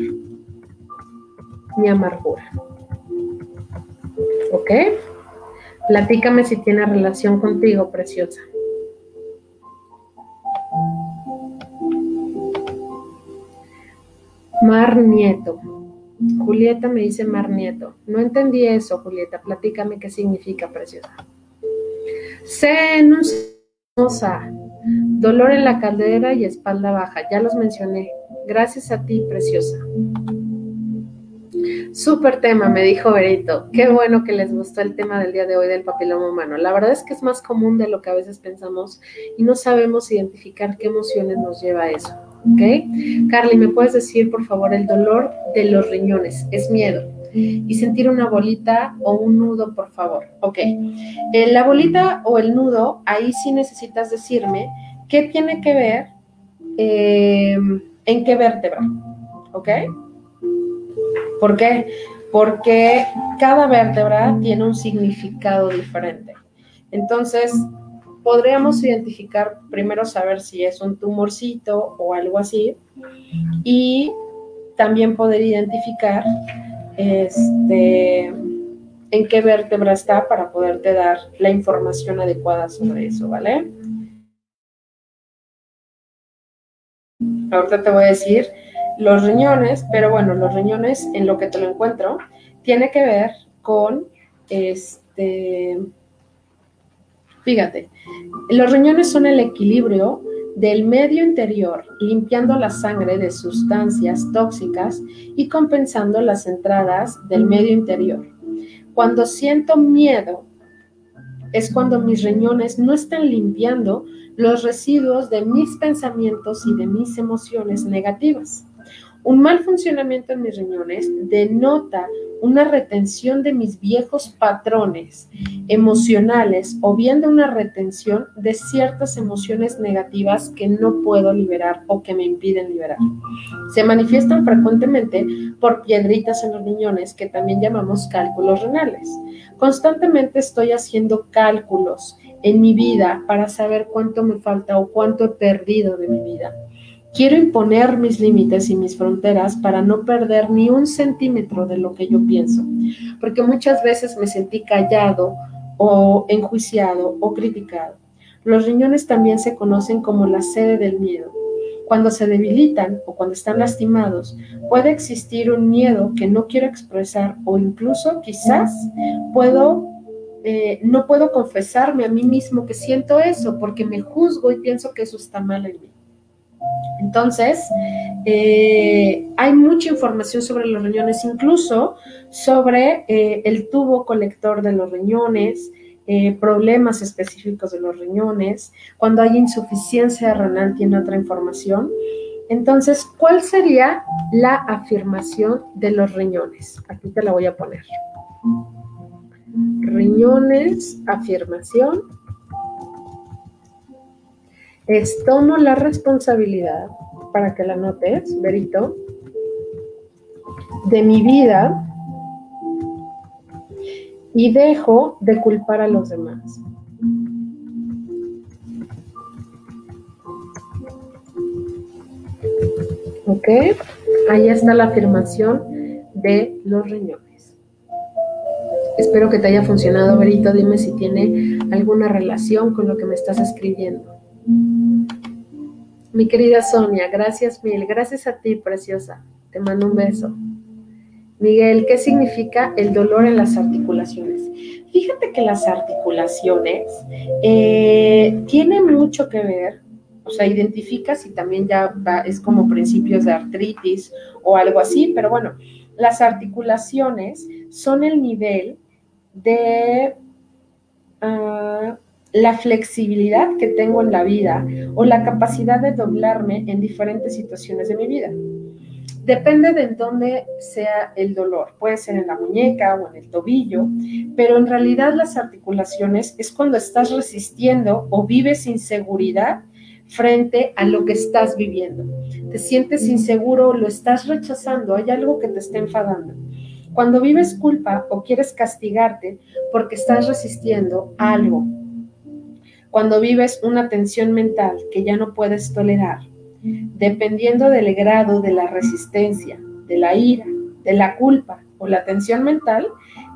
mi amargura. ¿Ok? Platícame si tiene relación contigo, preciosa. Mar Nieto. Julieta me dice Mar Nieto. No entendí eso, Julieta. Platícame qué significa, preciosa. Senusa. Dolor en la caldera y espalda baja. Ya los mencioné. Gracias a ti, preciosa. Súper tema, me dijo Berito. Qué bueno que les gustó el tema del día de hoy del papiloma humano. La verdad es que es más común de lo que a veces pensamos y no sabemos identificar qué emociones nos lleva a eso. ¿Ok? Carly, ¿me puedes decir, por favor, el dolor de los riñones? Es miedo. Y sentir una bolita o un nudo, por favor. Ok. Eh, la bolita o el nudo, ahí sí necesitas decirme qué tiene que ver, eh, en qué vértebra. ¿Ok? ¿Por qué? Porque cada vértebra tiene un significado diferente. Entonces, podríamos identificar, primero saber si es un tumorcito o algo así, y también poder identificar este, en qué vértebra está para poderte dar la información adecuada sobre eso, ¿vale? Ahorita te voy a decir los riñones, pero bueno, los riñones en lo que te lo encuentro, tiene que ver con este, fíjate, los riñones son el equilibrio del medio interior, limpiando la sangre de sustancias tóxicas y compensando las entradas del medio interior. Cuando siento miedo, es cuando mis riñones no están limpiando los residuos de mis pensamientos y de mis emociones negativas. Un mal funcionamiento en mis riñones denota una retención de mis viejos patrones emocionales o bien de una retención de ciertas emociones negativas que no puedo liberar o que me impiden liberar. Se manifiestan frecuentemente por piedritas en los riñones que también llamamos cálculos renales. Constantemente estoy haciendo cálculos en mi vida para saber cuánto me falta o cuánto he perdido de mi vida. Quiero imponer mis límites y mis fronteras para no perder ni un centímetro de lo que yo pienso, porque muchas veces me sentí callado o enjuiciado o criticado. Los riñones también se conocen como la sede del miedo. Cuando se debilitan o cuando están lastimados, puede existir un miedo que no quiero expresar o incluso quizás puedo eh, no puedo confesarme a mí mismo que siento eso porque me juzgo y pienso que eso está mal en mí. Entonces, eh, hay mucha información sobre los riñones, incluso sobre eh, el tubo colector de los riñones, eh, problemas específicos de los riñones, cuando hay insuficiencia renal tiene otra información. Entonces, ¿cuál sería la afirmación de los riñones? Aquí te la voy a poner. Riñones, afirmación es tomo la responsabilidad, para que la notes, Berito, de mi vida y dejo de culpar a los demás. ¿Ok? Ahí está la afirmación de los riñones. Espero que te haya funcionado, Berito. Dime si tiene alguna relación con lo que me estás escribiendo. Mi querida Sonia, gracias mil. Gracias a ti, preciosa. Te mando un beso. Miguel, ¿qué significa el dolor en las articulaciones? Fíjate que las articulaciones eh, tienen mucho que ver, o sea, identifica si también ya es como principios de artritis o algo así, pero bueno, las articulaciones son el nivel de ah, la flexibilidad que tengo en la vida o la capacidad de doblarme en diferentes situaciones de mi vida. Depende de dónde sea el dolor. Puede ser en la muñeca o en el tobillo, pero en realidad las articulaciones es cuando estás resistiendo o vives inseguridad frente a lo que estás viviendo. Te sientes inseguro, lo estás rechazando, hay algo que te está enfadando. Cuando vives culpa o quieres castigarte porque estás resistiendo algo, cuando vives una tensión mental que ya no puedes tolerar, dependiendo del grado de la resistencia, de la ira, de la culpa o la tensión mental,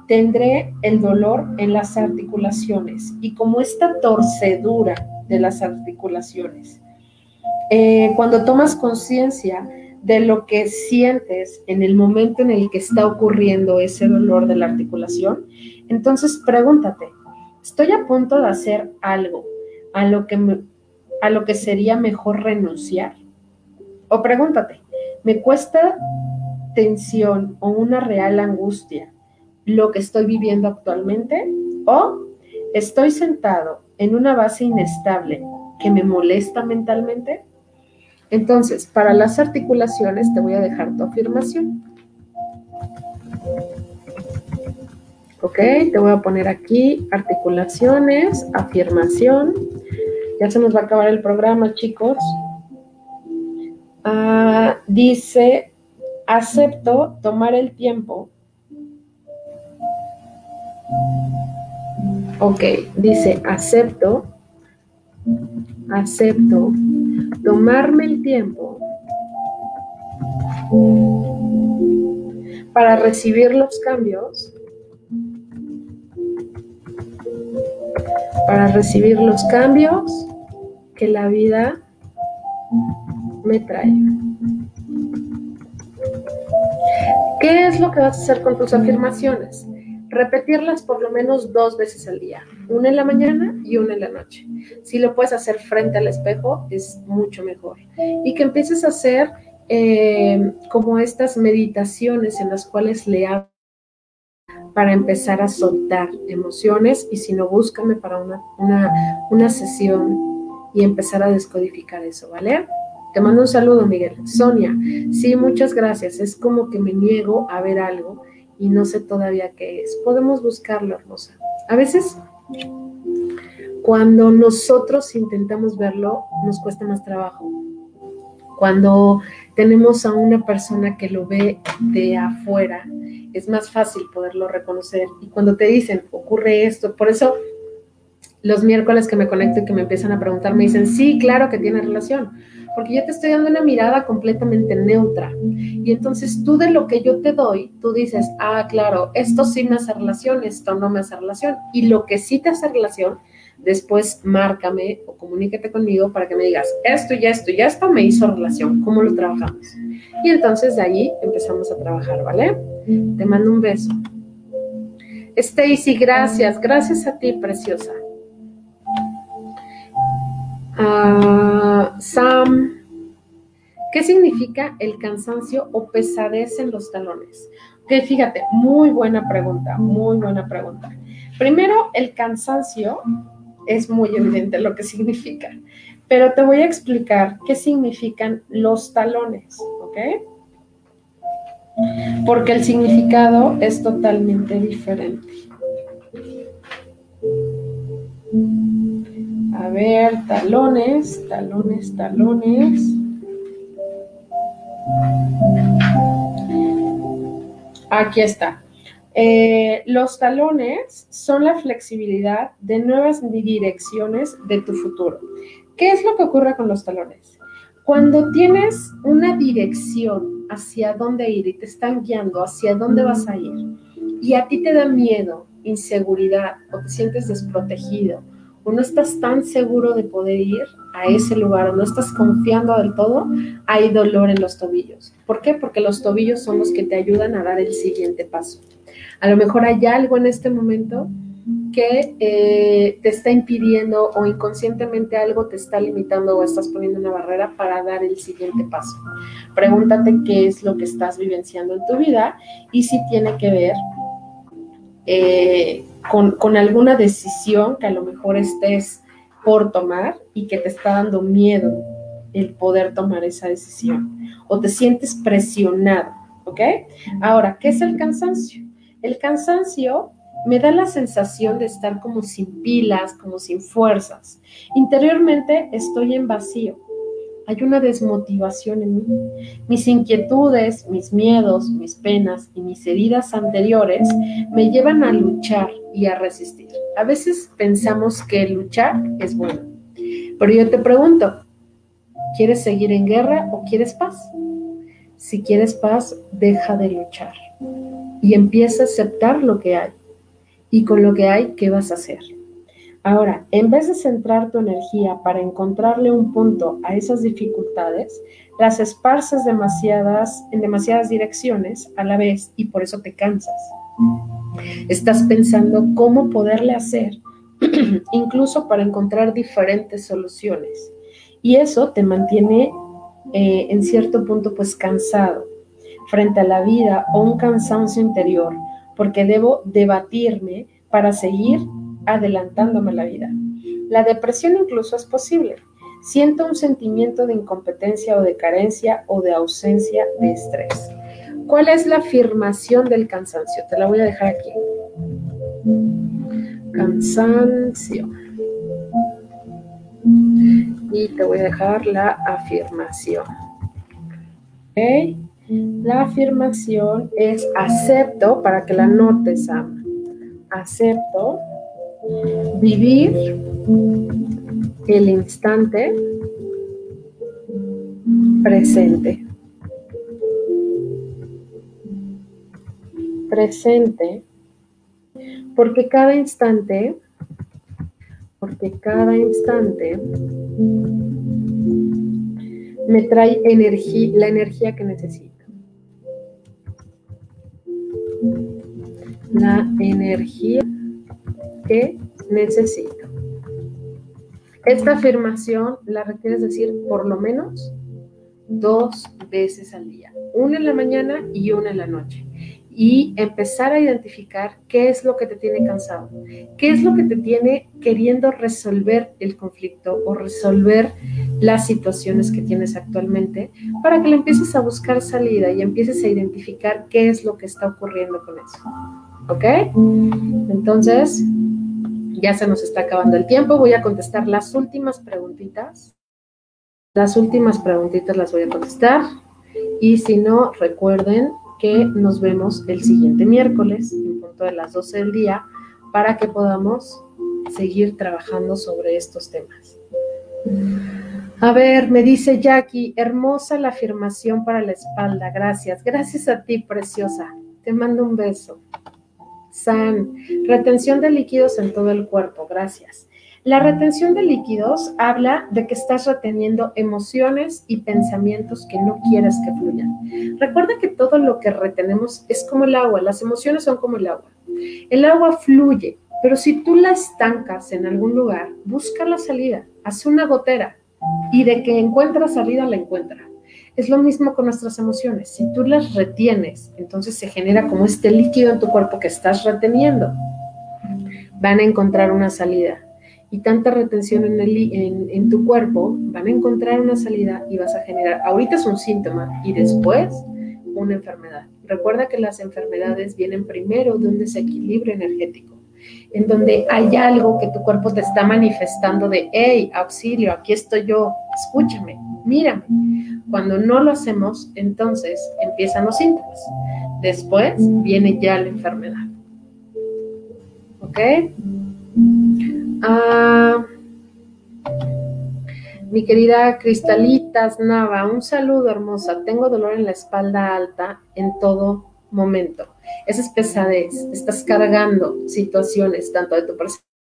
tendré el dolor en las articulaciones y como esta torcedura de las articulaciones. Eh, cuando tomas conciencia de lo que sientes en el momento en el que está ocurriendo ese dolor de la articulación, entonces pregúntate, ¿estoy a punto de hacer algo a lo que, a lo que sería mejor renunciar? O pregúntate, ¿me cuesta tensión o una real angustia lo que estoy viviendo actualmente? ¿O estoy sentado en una base inestable que me molesta mentalmente? Entonces, para las articulaciones te voy a dejar tu afirmación. Ok, te voy a poner aquí articulaciones, afirmación. Ya se nos va a acabar el programa, chicos. Ah, dice, acepto tomar el tiempo. Ok, dice, acepto, acepto tomarme el tiempo para recibir los cambios, para recibir los cambios que la vida me trae. ¿Qué es lo que vas a hacer con tus afirmaciones? repetirlas por lo menos dos veces al día, una en la mañana y una en la noche. Si lo puedes hacer frente al espejo, es mucho mejor. Y que empieces a hacer eh, como estas meditaciones en las cuales le hablo para empezar a soltar emociones y si no, búscame para una, una, una sesión y empezar a descodificar eso, ¿vale? Te mando un saludo, Miguel. Sonia, sí, muchas gracias. Es como que me niego a ver algo y no sé todavía qué es. Podemos buscarlo, hermosa. A veces, cuando nosotros intentamos verlo, nos cuesta más trabajo. Cuando tenemos a una persona que lo ve de afuera, es más fácil poderlo reconocer. Y cuando te dicen, ocurre esto, por eso los miércoles que me conecto y que me empiezan a preguntar, me dicen, sí, claro que tiene relación porque yo te estoy dando una mirada completamente neutra. Y entonces tú de lo que yo te doy, tú dices, ah, claro, esto sí me hace relación, esto no me hace relación. Y lo que sí te hace relación, después márcame o comuníquete conmigo para que me digas, esto y esto y esto me hizo relación, ¿cómo lo trabajamos? Y entonces de ahí empezamos a trabajar, ¿vale? Te mando un beso. Stacy, gracias, gracias a ti, preciosa. Ah, Sam, ¿qué significa el cansancio o pesadez en los talones? Que fíjate, muy buena pregunta, muy buena pregunta. Primero, el cansancio es muy evidente lo que significa, pero te voy a explicar qué significan los talones, ¿ok? Porque el significado es totalmente diferente. A ver, talones, talones, talones. Aquí está. Eh, los talones son la flexibilidad de nuevas direcciones de tu futuro. ¿Qué es lo que ocurre con los talones? Cuando tienes una dirección hacia dónde ir y te están guiando hacia dónde vas a ir y a ti te da miedo, inseguridad o te sientes desprotegido o no estás tan seguro de poder ir a ese lugar o no estás confiando del todo, hay dolor en los tobillos. ¿Por qué? Porque los tobillos son los que te ayudan a dar el siguiente paso. A lo mejor hay algo en este momento que eh, te está impidiendo o inconscientemente algo te está limitando o estás poniendo una barrera para dar el siguiente paso. Pregúntate qué es lo que estás vivenciando en tu vida y si tiene que ver eh, con, alguna decisión que a lo mejor estés por tomar y que te está dando miedo el poder tomar esa decisión o te sientes presionado, ¿ok? Ahora, ¿qué es el cansancio? El cansancio me da la sensación de estar como sin pilas, como sin fuerzas. Interiormente estoy en vacío. hay una desmotivación en mí. Mis inquietudes, mis miedos, mis penas y mis heridas anteriores me llevan a luchar y a resistir. A veces pensamos que luchar es bueno, pero yo te pregunto, ¿quieres seguir en guerra o quieres paz? Si quieres paz, deja de luchar y empieza a aceptar lo que hay. Y con lo que hay, ¿qué vas a hacer? Ahora, en vez de centrar tu energía para encontrarle un punto a esas dificultades, las esparces demasiadas, en demasiadas direcciones a la vez y por eso te cansas. Estás pensando cómo poderle hacer, incluso para encontrar diferentes soluciones. Y eso te mantiene eh, en cierto punto pues cansado frente a la vida o un cansancio interior, porque debo debatirme para seguir adelantándome la vida. La depresión incluso es posible. Siento un sentimiento de incompetencia o de carencia o de ausencia de estrés. ¿Cuál es la afirmación del cansancio? Te la voy a dejar aquí. Cansancio. Y te voy a dejar la afirmación. La afirmación es acepto, para que la notes, Ama. Acepto vivir el instante presente. Presente, porque cada instante, porque cada instante me trae energía, la energía que necesito. La energía que necesito. Esta afirmación la requieres decir por lo menos dos veces al día, una en la mañana y una en la noche. Y empezar a identificar qué es lo que te tiene cansado, qué es lo que te tiene queriendo resolver el conflicto o resolver las situaciones que tienes actualmente para que le empieces a buscar salida y empieces a identificar qué es lo que está ocurriendo con eso. ¿Ok? Entonces, ya se nos está acabando el tiempo. Voy a contestar las últimas preguntitas. Las últimas preguntitas las voy a contestar. Y si no, recuerden que nos vemos el siguiente miércoles en punto de las 12 del día para que podamos seguir trabajando sobre estos temas. A ver, me dice Jackie, hermosa la afirmación para la espalda. Gracias. Gracias a ti, preciosa. Te mando un beso. San, retención de líquidos en todo el cuerpo, gracias. La retención de líquidos habla de que estás reteniendo emociones y pensamientos que no quieres que fluyan. Recuerda que todo lo que retenemos es como el agua, las emociones son como el agua. El agua fluye, pero si tú la estancas en algún lugar, busca la salida, haz una gotera y de que encuentra salida la encuentra. Es lo mismo con nuestras emociones. Si tú las retienes, entonces se genera como este líquido en tu cuerpo que estás reteniendo. Van a encontrar una salida. Y tanta retención en, el, en, tu cuerpo, van a encontrar una salida y vas a generar, ahorita es un síntoma y después una enfermedad. Recuerda que las enfermedades vienen primero de un desequilibrio energético, en donde hay algo que tu cuerpo te está manifestando de, hey, auxilio, aquí estoy yo, escúchame, mírame. Cuando no lo hacemos, entonces empiezan los síntomas. Después viene ya la enfermedad. ¿Ok? Ah, mi querida Cristalitas Nava, un saludo hermosa. Tengo dolor en la espalda alta en todo momento. Esa es pesadez. Estás cargando situaciones tanto de tu presente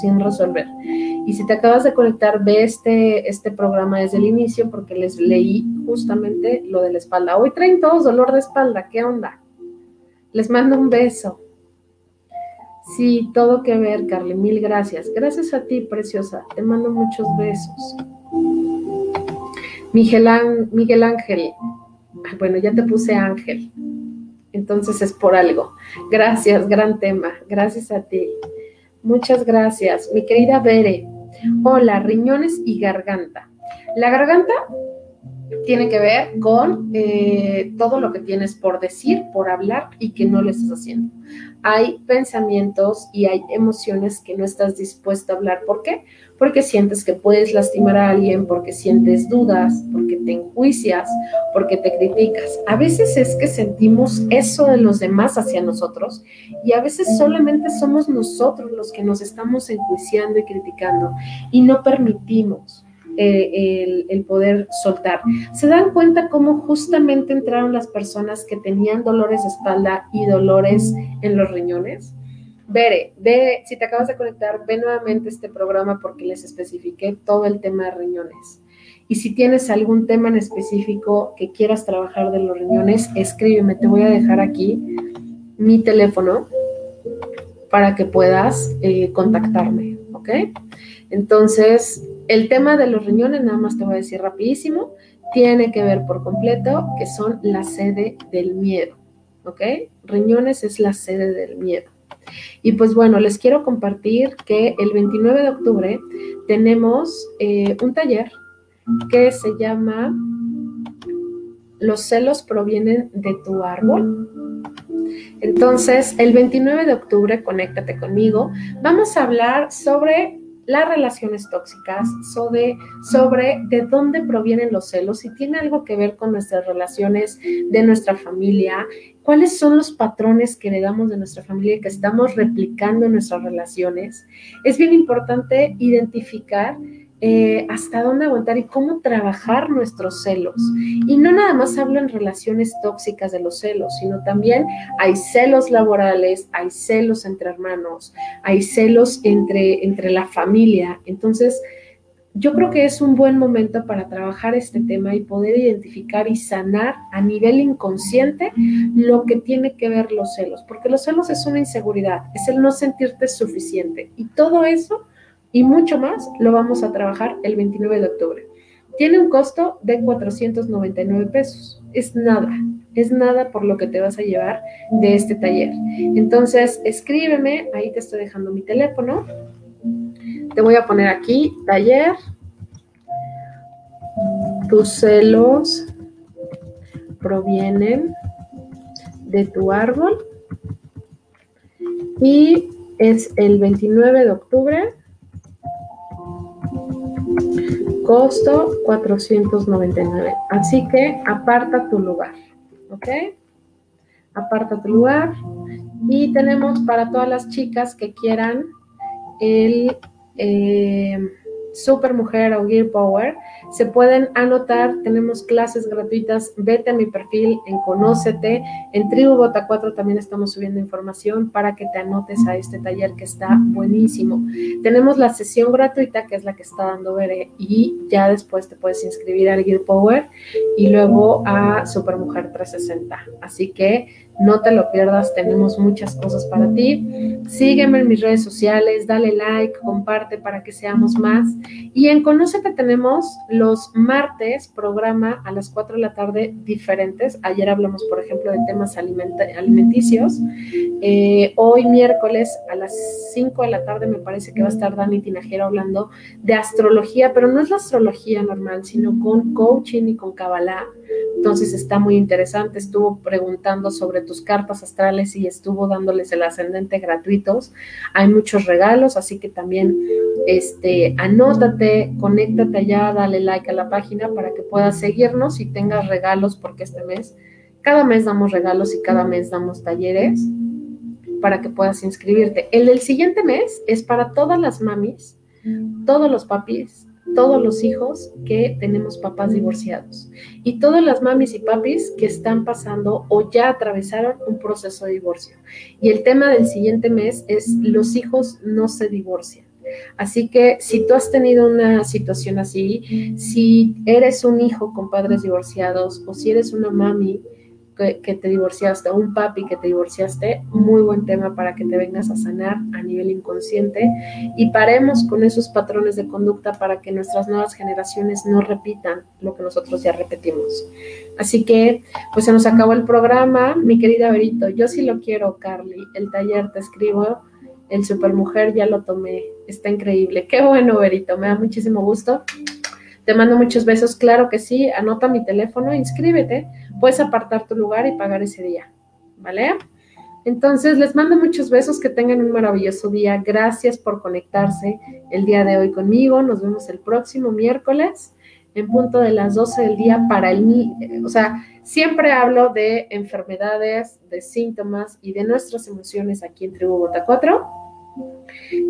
sin resolver. Y si te acabas de conectar, ve este, este programa desde el inicio porque les leí justamente lo de la espalda. Hoy traen todos dolor de espalda, ¿qué onda? Les mando un beso. Sí, todo que ver, Carly, mil gracias. Gracias a ti, preciosa. Te mando muchos besos. Miguel, Miguel Ángel. Bueno, ya te puse Ángel. Entonces es por algo. Gracias, gran tema. Gracias a ti. Muchas gracias, mi querida Bere. Hola, riñones y garganta. La garganta tiene que ver con eh, todo lo que tienes por decir, por hablar y que no lo estás haciendo. Hay pensamientos y hay emociones que no estás dispuesto a hablar. ¿Por qué? Porque sientes que puedes lastimar a alguien, porque sientes dudas, porque te enjuicias, porque te criticas. A veces es que sentimos eso de los demás hacia nosotros y a veces solamente somos nosotros los que nos estamos enjuiciando y criticando y no permitimos eh, el, poder soltar. ¿Se dan cuenta cómo justamente entraron las personas que tenían dolores de espalda y dolores en los riñones? Vere, ve, si te acabas de conectar, ve nuevamente este programa porque les especifiqué todo el tema de riñones. Y si tienes algún tema en específico que quieras trabajar de los riñones, escríbeme. Te voy a dejar aquí mi teléfono para que puedas eh, contactarme, ¿ok? Entonces, el tema de los riñones, nada más te voy a decir rapidísimo, tiene que ver por completo que son la sede del miedo, ¿ok? Riñones es la sede del miedo. Y pues bueno, les quiero compartir que el 29 de octubre tenemos eh, un taller que se llama Los celos provienen de tu árbol. Entonces, el 29 de octubre, conéctate conmigo, vamos a hablar sobre las relaciones tóxicas, sobre, de dónde provienen los celos, si tiene algo que ver con nuestras relaciones de nuestra familia, cuáles son los patrones que heredamos de nuestra familia y que estamos replicando en nuestras relaciones. Es bien importante identificar eh, hasta dónde aguantar y cómo trabajar nuestros celos. Y no nada más hablo en relaciones tóxicas de los celos, sino también hay celos laborales, hay celos entre hermanos, hay celos entre, entre la familia. Entonces, yo creo que es un buen momento para trabajar este tema y poder identificar y sanar a nivel inconsciente lo que tiene que ver los celos, porque los celos es una inseguridad, es el no sentirte suficiente y todo eso y mucho más lo vamos a trabajar el 29 de octubre. Tiene un costo de 499 pesos. Es nada, es nada por lo que te vas a llevar de este taller. Entonces, escríbeme, ahí te estoy dejando mi teléfono. Te voy a poner aquí, taller. Tus celos provienen de tu árbol. Y es el 29 de octubre Costo 499. Así que aparta tu lugar. ¿Ok? Aparta tu lugar. Y tenemos para todas las chicas que quieran el... Eh, Super Mujer o Gear Power, se pueden anotar, tenemos clases gratuitas, vete a mi perfil en Conócete, en Tribu Bota 4 también estamos subiendo información para que te anotes a este taller que está buenísimo. Tenemos la sesión gratuita que es la que está dando Bere y ya después te puedes inscribir al Gear Power y luego a Super Mujer 360. Así que no te lo pierdas, tenemos muchas cosas para ti. Sígueme en mis redes sociales, dale like, comparte para que seamos más. Y en Conócete tenemos los martes programa a las 4 de la tarde diferentes. Ayer hablamos, por ejemplo, de temas alimenticios. Eh, hoy miércoles a las 5 de la tarde me parece que va a estar Dani Tinajero hablando de astrología, pero no es la astrología normal, sino con coaching y con Kabbalah. Entonces está muy interesante. Estuvo preguntando sobre tus cartas astrales y estuvo dándoles el ascendente gratuitos. Hay muchos regalos, así que también este, anótate, conéctate allá, dale like a la página para que puedas seguirnos y tengas regalos, porque este mes, cada mes damos regalos y cada mes damos talleres para que puedas inscribirte. El del siguiente mes es para todas las mamis, todos los papis, todos los hijos que tenemos papás divorciados y todas las mamis y papis que están pasando o ya atravesaron un proceso de divorcio. Y el tema del siguiente mes es los hijos no se divorcian. Así que si tú has tenido una situación así, si eres un hijo con padres divorciados o si eres una mami que, te divorciaste, un papi que te divorciaste, muy buen tema para que te vengas a sanar a nivel inconsciente. Y paremos con esos patrones de conducta para que nuestras nuevas generaciones no repitan lo que nosotros ya repetimos. Así que, pues se nos acabó el programa, mi querida Verito, yo sí lo quiero, Carly, el taller te escribo, el Supermujer ya lo tomé, está increíble, qué bueno, Verito, me da muchísimo gusto. Te mando muchos besos, claro que sí, anota mi teléfono, inscríbete, puedes apartar tu lugar y pagar ese día, ¿vale? Entonces, les mando muchos besos, que tengan un maravilloso día. Gracias por conectarse el día de hoy conmigo. Nos vemos el próximo miércoles en punto de las 12 del día para el. O sea, siempre hablo de enfermedades, de síntomas y de nuestras emociones aquí en Tribu Bota 4.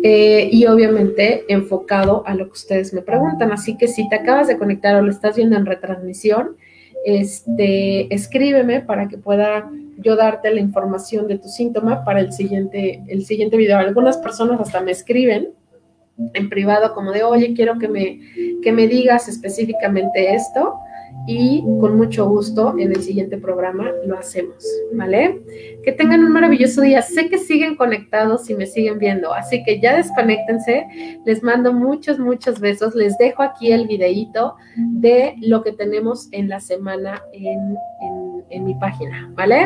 Eh, y obviamente enfocado a lo que ustedes me preguntan. Así que si te acabas de conectar o lo estás viendo en retransmisión, este, escríbeme para que pueda yo darte la información de tu síntoma para el siguiente, el siguiente video. Algunas personas hasta me escriben en privado como de, oye, quiero que me, que me digas específicamente esto y con mucho gusto en el siguiente programa lo hacemos, ¿vale? Que tengan un maravilloso día. Sé que siguen conectados y me siguen viendo, así que ya desconéctense. Les mando muchos, muchos besos. Les dejo aquí el videíto de lo que tenemos en la semana en, en mi página, ¿vale?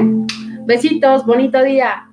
Besitos, bonito día.